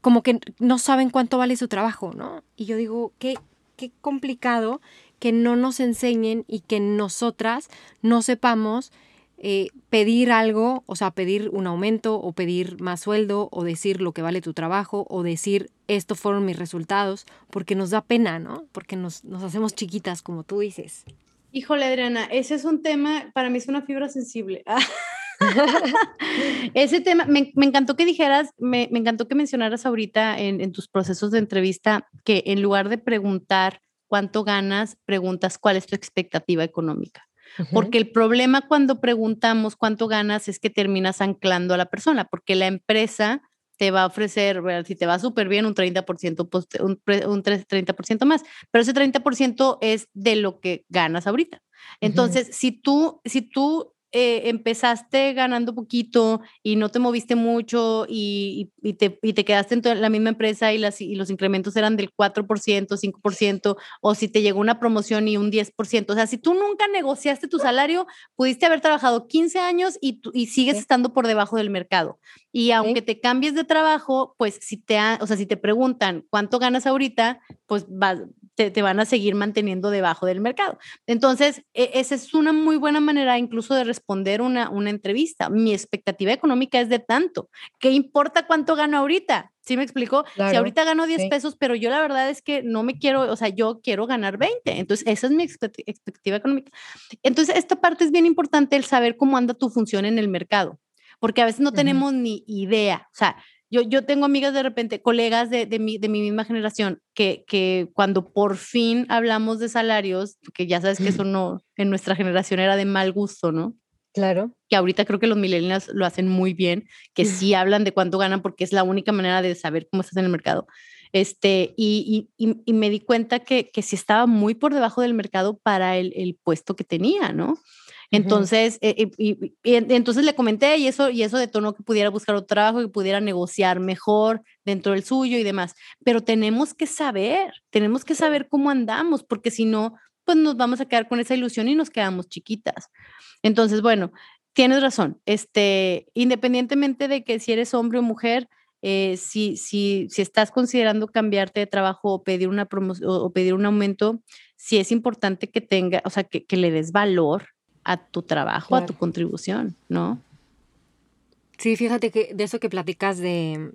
como que no saben cuánto vale su trabajo, ¿no? Y yo digo, qué, qué complicado que no nos enseñen y que nosotras no sepamos eh, pedir algo, o sea, pedir un aumento o pedir más sueldo o decir lo que vale tu trabajo o decir estos fueron mis resultados, porque nos da pena, ¿no? Porque nos, nos hacemos chiquitas, como tú dices. Híjole, Adriana, ese es un tema, para mí es una fibra sensible. (laughs) ese tema, me, me, encantó que dijeras, me, me encantó que mencionaras ahorita en, en tus procesos de entrevista que en lugar de preguntar cuánto ganas, preguntas cuál es tu expectativa económica. Porque el problema cuando preguntamos cuánto ganas es que terminas anclando a la persona, porque la empresa te va a ofrecer, si te va súper bien, un 30%, un, un 30% más, pero ese 30% es de lo que ganas ahorita. Entonces, si tú, si tú eh, empezaste ganando poquito y no te moviste mucho y, te, y te, quedaste en la misma empresa y, las, y los incrementos eran del 4%, 5%, o si te llegó una promoción y un 10%. O sea, si tú nunca negociaste tu salario, pudiste haber trabajado 15 años y, y sigues estando por debajo del mercado. Y aunque te cambies de trabajo, pues si te, o sea, si te preguntan cuánto ganas ahorita, pues vas, te, van a seguir manteniendo debajo del mercado. Entonces, e, esa es una muy buena manera incluso de responder una, una entrevista. Mi expectativa económica es de tanto. ¿Qué importa cuánto gano ahorita? ¿Sí me explicó? si ahorita gano 10 pesos, pero yo la verdad es que no me quiero, o sea, yo quiero ganar 20. Entonces, esa es mi expectativa económica. Entonces, esta parte es bien importante, el saber cómo anda tu función en el mercado, porque a veces no tenemos ni idea. O sea, yo, yo tengo amigas de repente, colegas de, de, mi, de mi misma generación, que, que cuando por fin hablamos de salarios, que ya sabes que eso (clears throat) no, en nuestra generación era de mal gusto, ¿no? Claro. Que ahorita creo que los millennials lo hacen muy bien, que (clears throat) sí hablan de cuánto ganan porque es la única manera de saber cómo estás en el mercado. Este, y, y, y me di cuenta que, que sí estaba muy por debajo del mercado para el, el puesto que tenía, ¿no? Entonces, eh, y, entonces le comenté y eso, y eso detonó que pudiera buscar otro trabajo, que pudiera negociar mejor dentro del suyo y demás. Pero tenemos que saber, tenemos que saber cómo andamos, porque si no, pues nos vamos a quedar con esa ilusión y nos quedamos chiquitas. Entonces, bueno, tienes razón. Este, independientemente de que si eres hombre o mujer, eh, si, si, si estás considerando cambiarte de trabajo o pedir una promoción o, pedir un aumento, sí es importante que tenga, o sea, que, que le des valor a tu trabajo, a tu contribución, ¿no? Sí, fíjate que de eso que platicas de,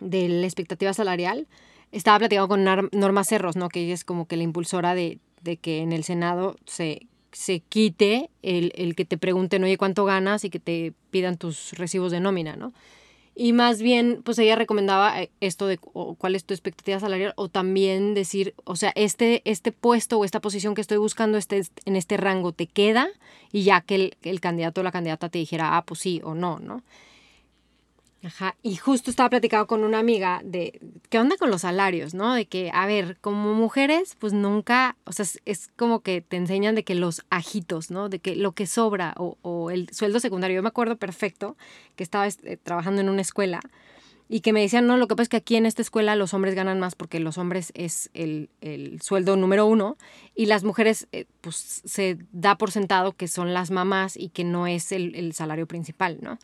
de la expectativa salarial, estaba platicando con Norma Cerros, ¿no? Que ella es como que la impulsora de, de que en el Senado se, se quite el, el, que te pregunten, oye, ¿cuánto ganas? y que te pidan tus recibos de nómina, ¿no? Y más bien, pues ella recomendaba eh, esto de cuál es tu expectativa salarial o también decir, o sea, este, este puesto o esta posición que estoy buscando este, en este rango te queda y ya que el, el candidato o la candidata te dijera, ah, pues sí o no, ¿no? Ajá, y justo estaba platicando con una amiga de qué onda con los salarios, ¿no? De que, a ver, como mujeres, pues nunca, o sea, es, como que te enseñan de que los ajitos, ¿no? De que lo que sobra o, el sueldo secundario. Yo me acuerdo perfecto que estaba este, trabajando en una escuela y que me decían, no, lo que pasa es que aquí en esta escuela los hombres ganan más porque los hombres es el, sueldo número uno y las mujeres, eh, pues se da por sentado que son las mamás y que no es el, el salario principal, ¿no?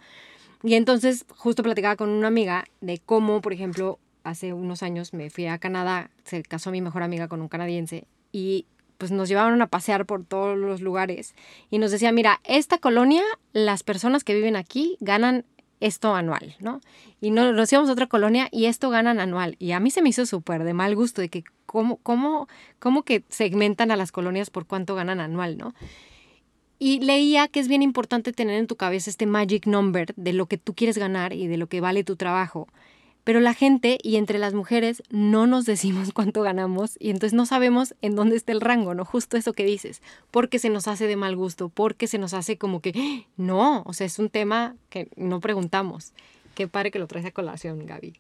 Y entonces justo platicaba con una amiga de cómo, por ejemplo, hace unos años me fui a Canadá, se casó mi mejor amiga con un canadiense y pues nos llevaron a pasear por todos los lugares y nos decía, mira, esta colonia, las personas que viven aquí ganan esto anual, ¿no? Y nos íbamos a otra colonia y esto ganan anual. Y a mí se me hizo súper de mal gusto de que cómo, cómo, cómo que segmentan a las colonias por cuánto ganan anual, ¿no? Y leía que es bien importante tener en tu cabeza este magic number de lo que tú quieres ganar y de lo que vale tu trabajo. Pero la gente y entre las mujeres no nos decimos (laughs) cuánto ganamos y entonces no sabemos en dónde está el rango, ¿no? Justo eso que dices, porque se nos hace de mal gusto, porque se nos hace como que, (gasps) no, o sea, es un tema que no preguntamos. Qué padre que lo traes a colación, Gaby.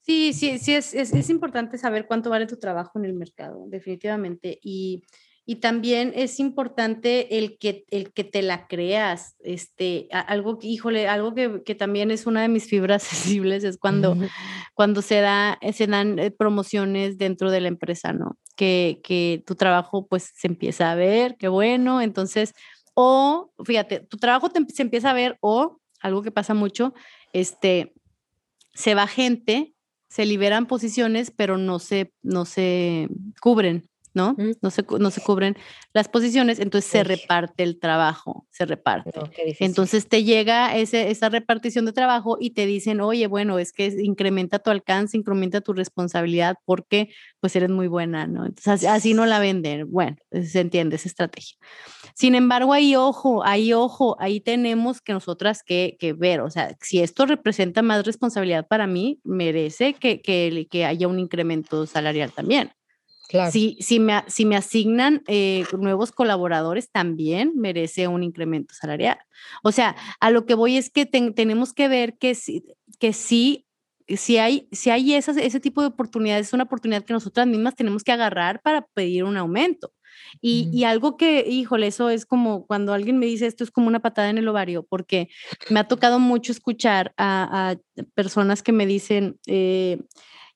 Sí, sí, sí, es, es, es importante saber cuánto vale tu trabajo en el mercado, definitivamente. Y y también es importante el que, el que te la creas, este, algo que, híjole, algo que, que también es una de mis fibras (laughs) sensibles es cuando, cuando se, da, se dan eh, promociones dentro de la empresa, ¿no? Que, que tu trabajo pues se empieza a ver, qué bueno, entonces, o fíjate, tu trabajo se empieza a ver o algo que pasa mucho, este, se va gente, se liberan posiciones, pero no se, no se cubren. ¿No? No se, no se cubren las posiciones, entonces se reparte el trabajo, se reparte. entonces te llega ese, esa repartición de trabajo y te dicen, oye, bueno, es que incrementa tu alcance, incrementa tu responsabilidad porque pues eres muy buena, ¿no? Entonces así, no la venden. Bueno, se entiende esa estrategia. Sin embargo, ahí ojo, ahí ojo, ahí tenemos que nosotras que, que ver, o sea, si esto representa más responsabilidad para mí, merece que, que, que haya un incremento salarial también. Si, si, me, si me asignan eh, nuevos colaboradores, también merece un incremento salarial. O sea, a lo que voy es que tenemos que ver que, que sí, si hay, si hay esas, ese tipo de oportunidades, es una oportunidad que nosotras mismas tenemos que agarrar para pedir un aumento. Y, y, algo que, híjole, eso es como cuando alguien me dice esto es como una patada en el ovario, porque me ha tocado mucho escuchar a, a personas que me dicen, eh,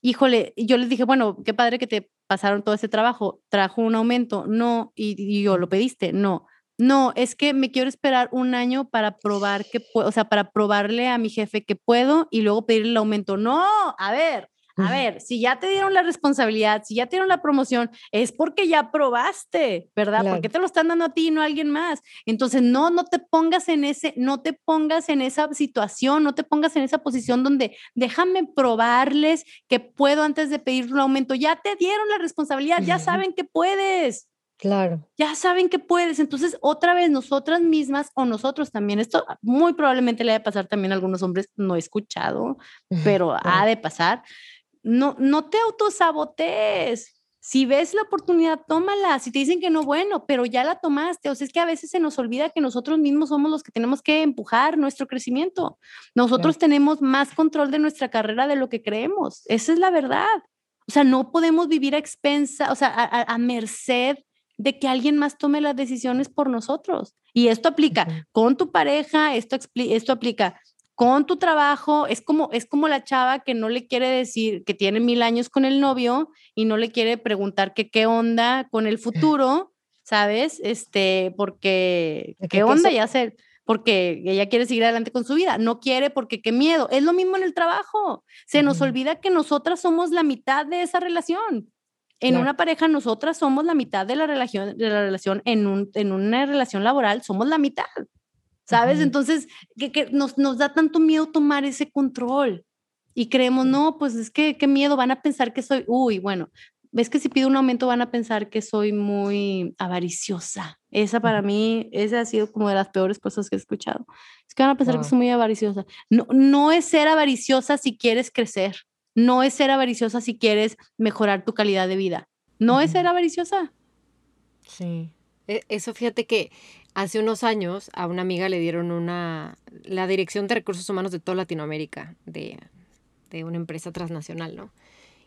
híjole, yo les dije, bueno, qué padre que te pasaron todo ese trabajo, trajo un aumento, no, y, yo lo pediste, no. No, es que me quiero esperar un año para probar que puedo, o sea, para probarle a mi jefe que puedo y luego pedirle el aumento. No, a ver, a ver, si ya te dieron la responsabilidad, si ya te dieron la promoción, es porque ya probaste, ¿verdad? Porque te lo están dando a ti y no a alguien más. Entonces, no, no te pongas en ese, no te pongas en esa situación, no te pongas en esa posición donde déjame probarles que puedo antes de pedir un aumento. Ya te dieron la responsabilidad, ya saben que puedes. Claro. Ya saben que puedes. Entonces, otra vez, nosotras mismas o nosotros también, esto muy probablemente le ha de pasar también a algunos hombres, no he escuchado, pero ha de pasar no, no te autosabotees. Si ves la oportunidad, tómala. Si te dicen que no, bueno, pero ya la tomaste. O sea, es que a veces se nos olvida que nosotros mismos somos los que tenemos que empujar nuestro crecimiento. Nosotros tenemos más control de nuestra carrera de lo que creemos. Esa es la verdad. O sea, no podemos vivir a expensa, o sea, a, merced de que alguien más tome las decisiones por nosotros. Y esto aplica con tu pareja, esto, esto aplica con tu trabajo, es como, es como la chava que no le quiere decir que tiene mil años con el novio y no le quiere preguntar que qué onda con el (laughs) futuro, ¿sabes? Este, porque, ¿qué onda? Ya sé, porque ella quiere seguir adelante con su vida, no quiere porque qué miedo. Es lo mismo en el trabajo. Se nos olvida que nosotras somos la mitad de esa relación. En una pareja, nosotras somos la mitad de la relación, de la relación en, un, en una relación laboral, somos la mitad. ¿Sabes? Entonces, que, nos, nos, da tanto miedo tomar ese control y creemos, no, pues es que qué miedo, van a pensar que soy, uy, bueno, ves que si pido un aumento van a pensar que soy muy avariciosa. Esa para mí, esa ha sido como de las peores cosas que he escuchado. Es que van a pensar que soy muy avariciosa. No, no es ser avariciosa si quieres crecer. No es ser avariciosa si quieres mejorar tu calidad de vida. No es ser avariciosa. Sí. E, eso fíjate que Hace unos años a una amiga le dieron una, la dirección de recursos humanos de toda Latinoamérica, de, de una empresa transnacional, ¿no?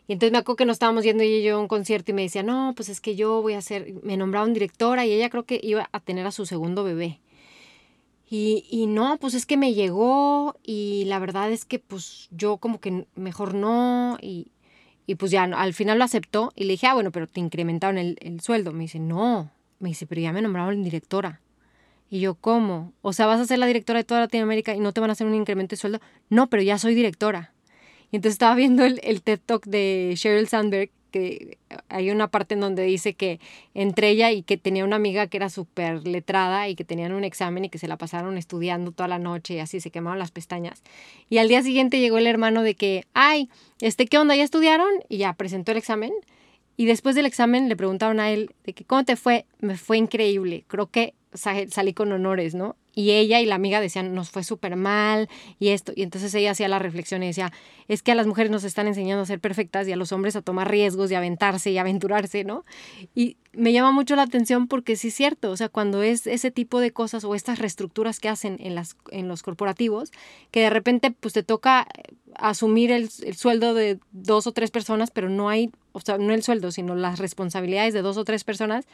Y entonces me acuerdo que nos estábamos yendo ella y yo a un concierto y me decía, no, pues es que yo voy a ser, me nombraron directora y ella creo que iba a tener a su segundo bebé. Y, y, no, pues es que me llegó y la verdad es que pues yo como que mejor no y, y pues ya al final lo aceptó y le dije, ah, bueno, pero te incrementaron el, el sueldo. Me dice, no, me dice, pero ya me nombraron directora. Y yo, ¿cómo? O sea, vas a ser la directora de toda Latinoamérica y no te van a hacer un incremento de sueldo. No, pero ya soy directora. Y entonces estaba viendo el, el TED Talk de Sheryl Sandberg, que hay una parte en donde dice que entre ella y que tenía una amiga que era súper letrada y que tenían un examen y que se la pasaron estudiando toda la noche y así se quemaban las pestañas. Y al día siguiente llegó el hermano de que, ay, este, ¿qué onda? ¿Ya estudiaron? Y ya presentó el examen. Y después del examen le preguntaron a él de que, ¿cómo te fue? Me fue increíble. Creo que salí con honores, ¿no? Y ella y la amiga decían, nos fue súper mal y esto. Y entonces ella hacía la reflexión y decía, es que a las mujeres nos están enseñando a ser perfectas y a los hombres a tomar riesgos y aventarse y aventurarse, ¿no? Y me llama mucho la atención porque sí es cierto, o sea, cuando es ese tipo de cosas o estas reestructuras que hacen en, las, en los corporativos, que de repente pues te toca eh, asumir el, el sueldo de dos o tres personas, pero no hay, o sea, no el sueldo, sino las responsabilidades de dos o tres personas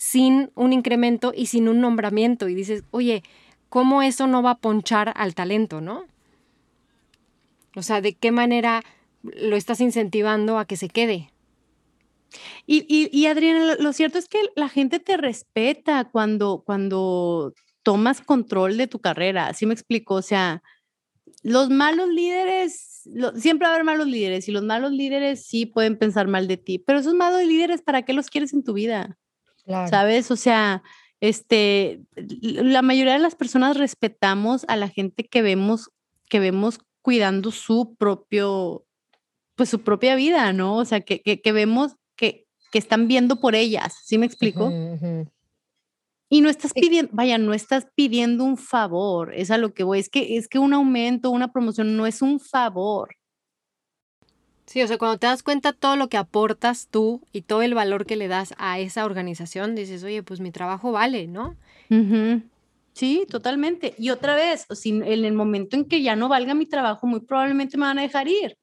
sin un incremento y sin un nombramiento. Y dices, oye, ¿cómo eso no va a ponchar al talento, no? O sea, ¿de qué manera lo estás incentivando a que se quede? Y, y, Adriana, lo cierto es que la gente te respeta cuando, cuando tomas control de tu carrera. Así me explico. O sea, los malos líderes, siempre va a haber malos líderes y los malos líderes sí pueden pensar mal de ti, pero esos malos líderes, ¿para qué los quieres en tu vida? ¿Sabes? O sea, este, la mayoría de las personas respetamos a la gente que vemos, que vemos cuidando su propio, pues su propia vida, ¿no? O sea, que, que, vemos que, que, están viendo por ellas, ¿sí me explico? Y no estás pidiendo, vaya, no estás pidiendo un favor, es a lo que voy, es que, es que un aumento, una promoción no es un favor. Sí, o sea, cuando te das cuenta todo lo que aportas tú y todo el valor que le das a esa organización, dices, oye, pues mi trabajo vale, ¿no? Sí, totalmente. Y otra vez, en el momento en que ya no valga mi trabajo, muy probablemente me van a dejar ir.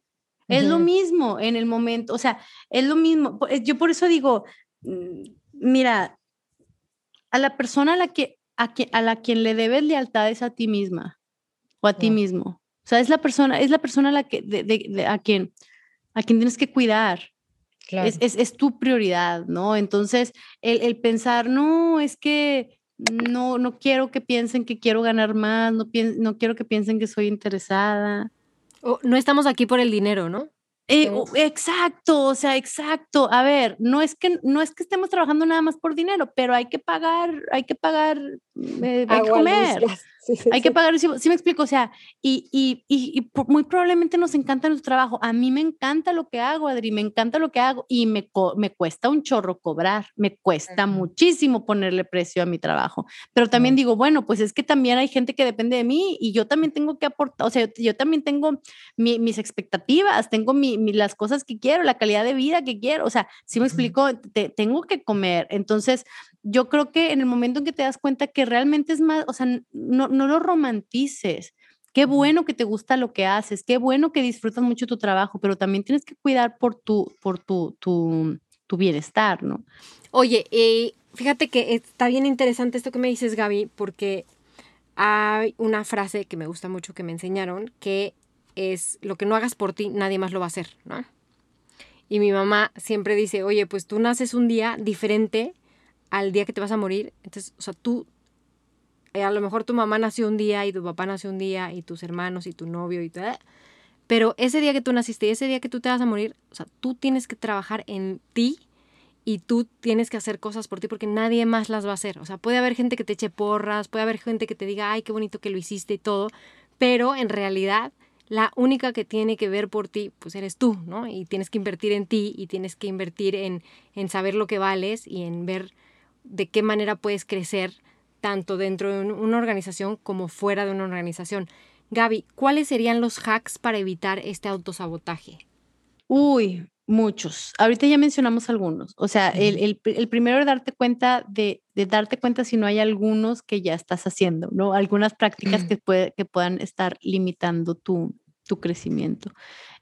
Es lo mismo en el momento, o sea, es lo mismo. Yo por eso digo, mm, mira, a la persona a la que a, a la quien le debes lealtad es a ti misma o a ti mismo. O sea, es la persona, es la persona a la que de, a quien a quien tienes que cuidar. Es, es, es, tu prioridad, ¿no? Entonces, el, el, pensar, no, es que no, no quiero que piensen que quiero ganar más, no, no quiero que piensen que soy interesada. no estamos aquí por el dinero, ¿no? Eh, exacto, o sea, exacto. A ver, no es que no es que estemos trabajando nada más por dinero, pero hay que pagar, hay que pagar, eh, hay que comer, hay que pagar. Sí, me explico, o sea, y, y, y, muy probablemente nos encanta nuestro trabajo. A mí me encanta lo que hago, Adri, me encanta lo que hago y me, me cuesta un chorro cobrar, me cuesta muchísimo ponerle precio a mi trabajo. Pero también digo, bueno, pues es que también hay gente que depende de mí y yo también tengo que aportar, o sea, yo también tengo mis expectativas, tengo mi las cosas que quiero, la calidad de vida que quiero. O sea, si me explico, tengo que comer. Entonces, yo creo que en el momento en que te das cuenta que realmente es más, o sea, no, no lo romantices. Qué bueno que te gusta lo que haces, qué bueno que disfrutas mucho tu trabajo, pero también tienes que cuidar por tu, por tu, tu, tu bienestar, ¿no? Oye, eh, fíjate que está bien interesante esto que me dices, Gaby, porque hay una frase que me gusta mucho que me enseñaron, que es lo que no hagas por ti, nadie más lo va a hacer, ¿no? Y mi mamá siempre dice, oye, pues tú naces un día diferente al día que te vas a morir. Entonces, o sea, tú, eh, a lo mejor tu mamá nació un día y tu papá nació un día y tus hermanos y tu novio y todo. Pero ese día que tú naciste y ese día que tú te vas a morir, o sea, tú tienes que trabajar en ti y tú tienes que hacer cosas por ti porque nadie más las va a hacer. O sea, puede haber gente que te eche porras, puede haber gente que te diga, ay, qué bonito que lo hiciste y todo, pero en realidad la única que tiene que ver por ti, pues eres tú, ¿no? Y tienes que invertir en ti y tienes que invertir en, en saber lo que vales y en ver de qué manera puedes crecer tanto dentro de una organización como fuera de una organización. Gaby, ¿cuáles serían los hacks para evitar este autosabotaje? Uy, muchos. Ahorita ya mencionamos algunos. O sea, el, primero es darte cuenta de, darte cuenta si no hay algunos que ya estás haciendo, ¿no? Algunas prácticas que, puede, que puedan estar limitando tu, crecimiento.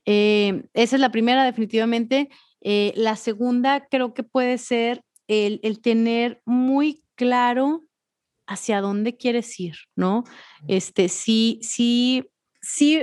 Eh, esa es la primera, definitivamente. Eh, la segunda creo que puede ser el, el, tener muy claro hacia dónde quieres ir, ¿no? Este, sí, sí, sí,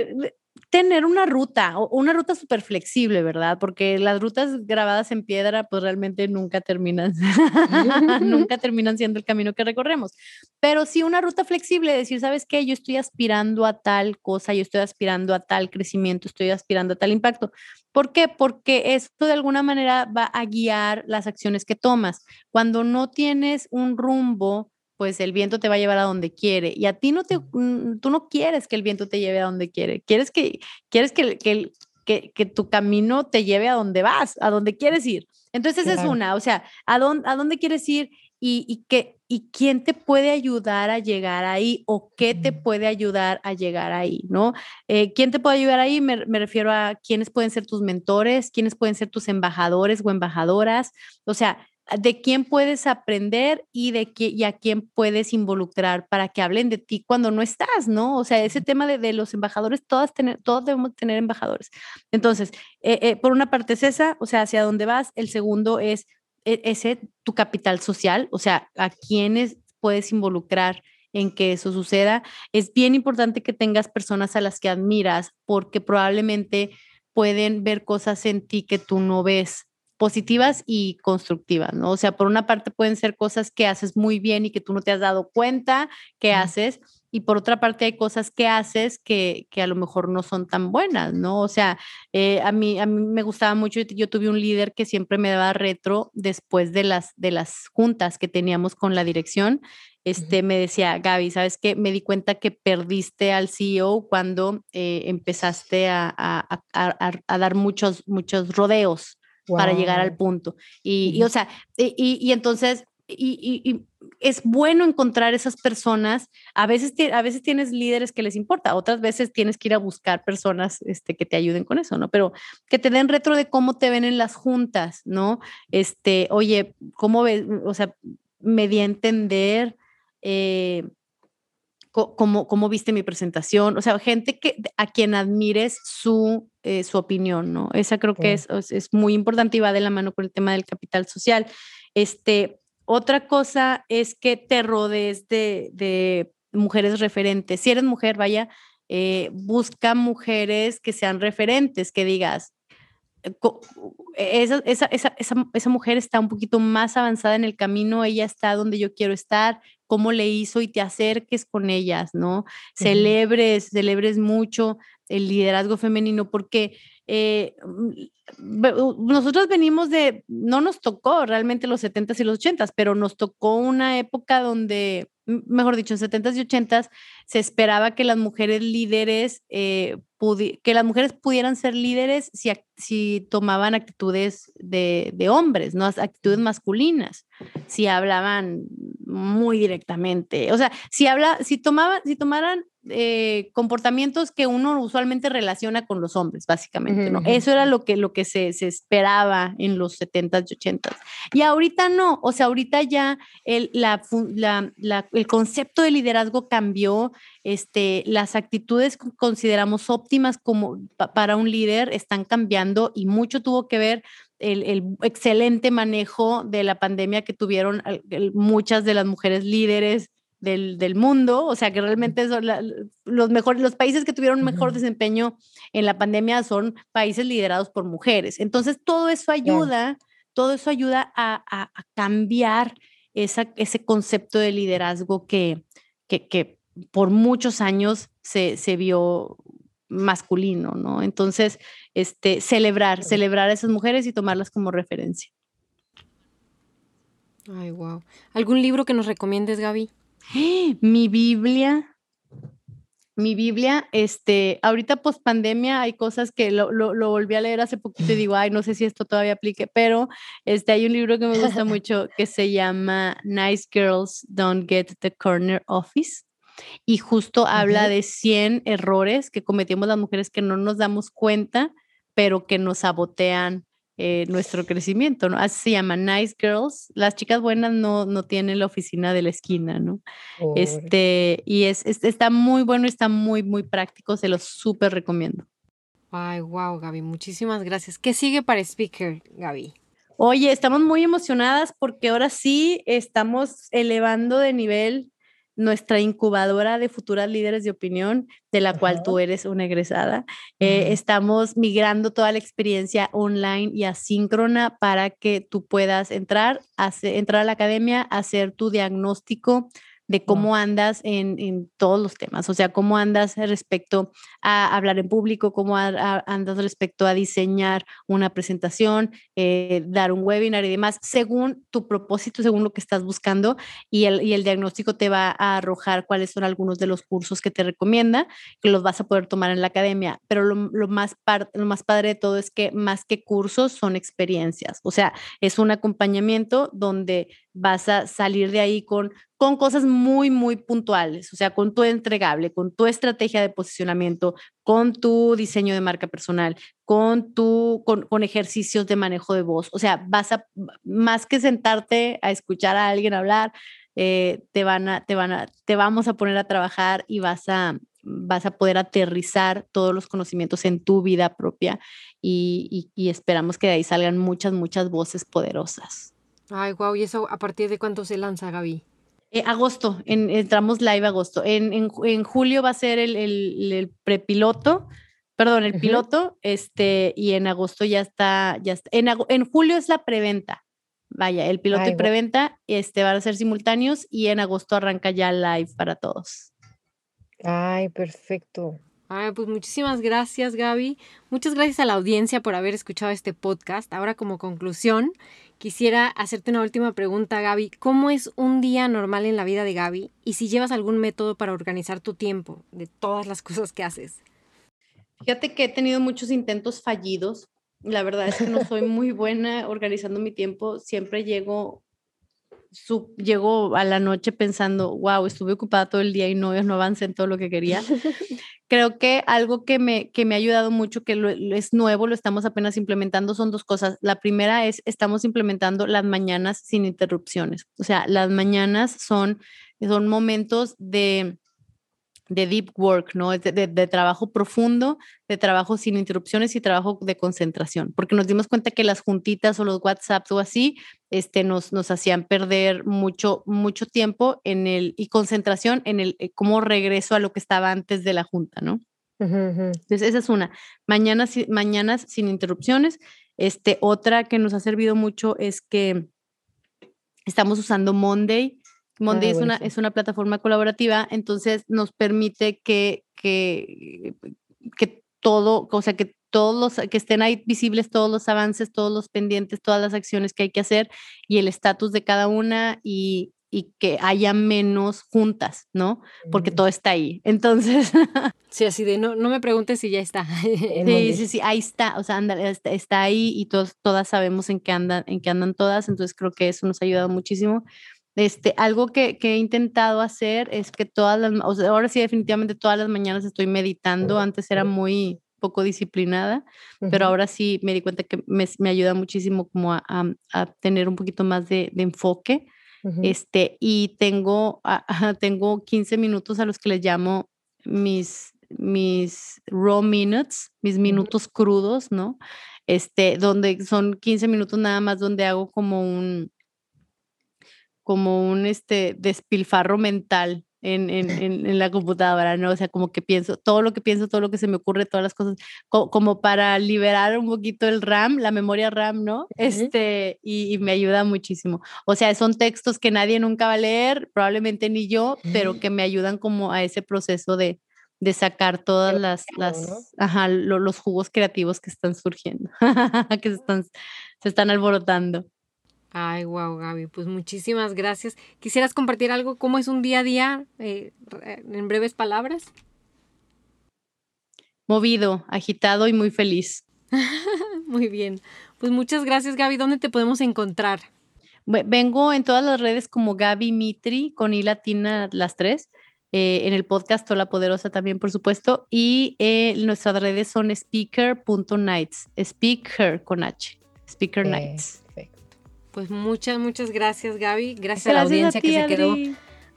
tener una ruta, una ruta súper flexible, ¿verdad? Porque las rutas grabadas en piedra, pues realmente nunca terminan, (laughs) (laughs) nunca terminan siendo el camino que recorremos. Pero sí una ruta flexible, decir, ¿sabes qué? Yo estoy aspirando a tal cosa, yo estoy aspirando a tal crecimiento, estoy aspirando a tal impacto. ¿Por qué? Porque esto de alguna manera va a guiar las acciones que tomas. Cuando no tienes un rumbo, pues el viento te va a llevar a donde quiere. Y a ti no te, mm, tú no quieres que el viento te lleve a donde quiere. Quieres que, quieres que, que, que, que tu camino te lleve a donde vas, a donde quieres ir. Entonces esa es una, o sea, ¿a dónde, a dónde quieres ir y, y, qué, y quién te puede ayudar a llegar ahí o qué te puede ayudar a llegar ahí, ¿no? Eh, ¿Quién te puede ayudar ahí? Me, me, refiero a quiénes pueden ser tus mentores, quiénes pueden ser tus embajadores o embajadoras. O sea, de quién puedes aprender y de qué, a quién puedes involucrar para que hablen de ti cuando no estás, ¿no? O sea, ese tema de, los embajadores, todas tener, todos debemos tener embajadores. Entonces, eh, eh, por una parte es esa, o sea, hacia dónde vas. El segundo es e, ese, tu capital social, o sea, a quiénes puedes involucrar en que eso suceda. Es bien importante que tengas personas a las que admiras porque probablemente pueden ver cosas en ti que tú no ves positivas y constructivas, ¿no? O sea, por una parte pueden ser cosas que haces muy bien y que tú no te has dado cuenta que haces, y por otra parte hay cosas que haces que, que a lo mejor no son tan buenas, ¿no? O sea, eh, a, mí, a mí me gustaba mucho, yo tuve un líder que siempre me daba retro después de las, de las juntas que teníamos con la dirección, este, me decía, Gaby, ¿sabes qué? Me di cuenta que perdiste al CEO cuando eh, empezaste a, a, a, a, dar muchos, muchos rodeos para llegar al punto. Y, o sea, y, y entonces, y, es bueno encontrar esas personas. A veces, a veces tienes líderes que les importa, otras veces tienes que ir a buscar personas este, que te ayuden con eso, ¿no? Pero que te den retro de cómo te ven en las juntas, ¿no? Este, oye, ¿cómo ves? O sea, me di a entender. Eh, cómo, viste mi presentación, o sea, gente que, a quien admires su, eh, su opinión, ¿no? Esa creo que es, es, muy importante y va de la mano con el tema del capital social. Este, otra cosa es que te rodees de, de mujeres referentes. Si eres mujer, vaya, eh, busca mujeres que sean referentes, que digas, esa, esa, esa, esa, mujer está un poquito más avanzada en el camino, ella está donde yo quiero estar, cómo le hizo y te acerques con ellas, ¿no? Celebres, celebres mucho el liderazgo femenino porque eh, nosotros venimos de, no nos tocó realmente los 70s y los 80s, pero nos tocó una época donde, mejor dicho, en 70s y 80s se esperaba que las mujeres líderes, eh, que las mujeres pudieran ser líderes si, si tomaban actitudes de, de hombres, ¿no? Actitudes masculinas, si hablaban muy directamente, o sea, si habla, si tomaban, si tomaran eh, comportamientos que uno usualmente relaciona con los hombres, básicamente, ¿no? Eso era lo que, lo que se, se, esperaba en los 70s y 80s. Y ahorita no, o sea, ahorita ya el, la, la, el concepto de liderazgo cambió, este, las actitudes que consideramos óptimas como para un líder están cambiando y mucho tuvo que ver el, el, excelente manejo de la pandemia que tuvieron muchas de las mujeres líderes del, mundo, o sea que realmente son los mejores, los países que tuvieron mejor desempeño en la pandemia son países liderados por mujeres. Entonces todo eso ayuda, todo eso ayuda a, cambiar esa, ese concepto de liderazgo que, que, por muchos años se, se, vio masculino, ¿no? Entonces, este, celebrar, celebrar a esas mujeres y tomarlas como referencia. Ay, wow. ¿Algún libro que nos recomiendes, Gaby? (gasps) Mi Biblia, mi Biblia, este, ahorita post pandemia hay cosas que lo, lo, volví a leer hace poquito y digo, ay, no sé si esto todavía aplique, pero este, hay un libro que me gusta (laughs) mucho que se llama Nice Girls Don't Get the Corner Office y justo habla de 100 errores que cometimos las mujeres que no nos damos cuenta, pero que nos sabotean eh, nuestro crecimiento, ¿no? Así se llama Nice Girls. Las chicas buenas no, no tienen la oficina de la esquina, ¿no? Este, y es, está muy bueno, está muy, muy práctico, se lo súper recomiendo. Ay, wow, Gaby, muchísimas gracias. ¿Qué sigue para Speaker, Gaby? Oye, estamos muy emocionadas porque ahora sí estamos elevando de nivel nuestra incubadora de futuras líderes de opinión, de la cual tú eres una egresada. Eh, estamos migrando toda la experiencia online y asíncrona para que tú puedas entrar, entrar a la academia, hacer tu diagnóstico de cómo andas en, en, todos los temas, o sea, cómo andas respecto a hablar en público, cómo andas respecto a diseñar una presentación, eh, dar un webinar y demás, según tu propósito, según lo que estás buscando, y el, y el diagnóstico te va a arrojar cuáles son algunos de los cursos que te recomienda, que los vas a poder tomar en la academia, pero lo, lo más, lo más padre de todo es que más que cursos son experiencias, o sea, es un acompañamiento donde vas a salir de ahí con con cosas muy, muy puntuales, o sea, con tu entregable, con tu estrategia de posicionamiento, con tu diseño de marca personal, con tu, con, ejercicios de manejo de voz. O sea, vas a, más que sentarte a escuchar a alguien hablar, eh, te van a, te van a, te vamos a poner a trabajar y vas a, vas a poder aterrizar todos los conocimientos en tu vida propia y, y esperamos que de ahí salgan muchas, muchas voces poderosas. Ay, wow, ¿y eso a partir de cuánto se lanza, Gaby? Eh, agosto, en, entramos live agosto. En, en, julio va a ser el, el, prepiloto, perdón, el piloto, este, y en agosto ya está, ya está. En, en julio es la preventa. Vaya, el piloto y preventa este, van a ser simultáneos y en agosto arranca ya live para todos. Ay, perfecto. Ay, pues muchísimas gracias, Gaby. Muchas gracias a la audiencia por haber escuchado este podcast. Ahora, como conclusión, Quisiera hacerte una última pregunta, Gaby. ¿Cómo es un día normal en la vida de Gaby? Y si llevas algún método para organizar tu tiempo de todas las (laughs) cosas que haces. Fíjate que he tenido muchos intentos fallidos. La verdad es que no soy muy (laughs) buena organizando mi tiempo. Siempre llego su, llego a la noche pensando, wow, estuve ocupada todo el día y no, no avancé en todo lo que quería. (laughs) Creo que algo que me, que me ha ayudado mucho, que es nuevo, lo estamos apenas implementando, son dos cosas. La primera es, estamos implementando las mañanas sin interrupciones. O sea, las mañanas son, son momentos de de deep work, ¿no? De, de, trabajo profundo, de trabajo sin interrupciones y trabajo de concentración, porque nos dimos cuenta que las juntitas o los WhatsApps o así, este, nos, nos hacían perder mucho, mucho tiempo en el, y concentración en el, eh, cómo regreso a lo que estaba antes de la junta, ¿no? Entonces, esa es una. Mañanas, mañanas sin interrupciones. Este, otra que nos ha servido mucho es que estamos usando Monday Monday es, una, es una plataforma colaborativa, entonces nos permite que, que, que todo, o sea, que todos los, que estén ahí visibles todos los avances, todos los pendientes, todas las acciones que hay que hacer y el estatus de cada una y, y que haya menos juntas, ¿no? Porque todo está ahí. Entonces. (laughs) Sí, así de no, no me preguntes si ya está. (laughs) sí, sí, sí, ahí está. O sea, anda, está, está, ahí y todos, todas sabemos en qué andan, en qué andan todas. Entonces creo que eso nos ha ayudado muchísimo. Este, algo que, he intentado hacer es que todas las, o sea, ahora sí definitivamente todas las mañanas estoy meditando, antes era muy poco disciplinada, pero ahora sí me di cuenta que me, ayuda muchísimo como a, tener un poquito más de, enfoque. Este, y tengo, (laughs) tengo 15 minutos a los que les llamo mis, mis raw minutes, mis minutos crudos, ¿no? Este, donde son 15 minutos nada más donde hago como un, como un este, despilfarro mental en, (laughs) en, en, la computadora, ¿no? O sea, como que pienso, todo lo que pienso, todo lo que se me ocurre, todas las cosas, como para liberar un poquito el RAM, la memoria RAM, ¿no? Este, y, me ayuda muchísimo. O sea, son textos que nadie nunca va a leer, probablemente ni yo, pero que me ayudan como a ese proceso de, de sacar todas las, las ajá, los jugos creativos que están surgiendo, (laughs) que se están, se están alborotando. Ay, wow, Gaby, pues muchísimas gracias. ¿Quisieras compartir algo? ¿Cómo es un día a día eh, en breves palabras? Movido, agitado y muy feliz. (laughs) muy bien. Pues muchas gracias, Gaby. ¿Dónde te podemos encontrar? Vengo en todas las redes como Gaby Mitri, con I latina las tres. Eh, en el podcast Tola Poderosa también, por supuesto. Y eh, nuestras redes son speaker.nights. Speaker con H. Speaker Nights. Pues muchas, muchas gracias Gaby. Gracias, a la audiencia que se quedó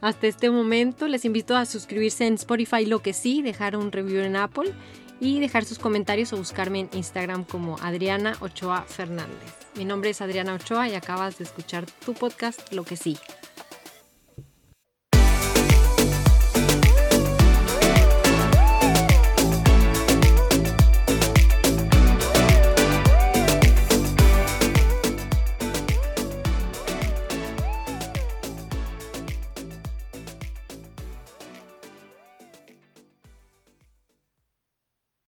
hasta este momento. Les invito a suscribirse en Spotify, lo que sí, dejar un review en Apple y dejar sus comentarios o buscarme en Instagram como Adriana Ochoa Fernández. Mi nombre es Adriana Ochoa y acabas de escuchar tu podcast, Lo que sí.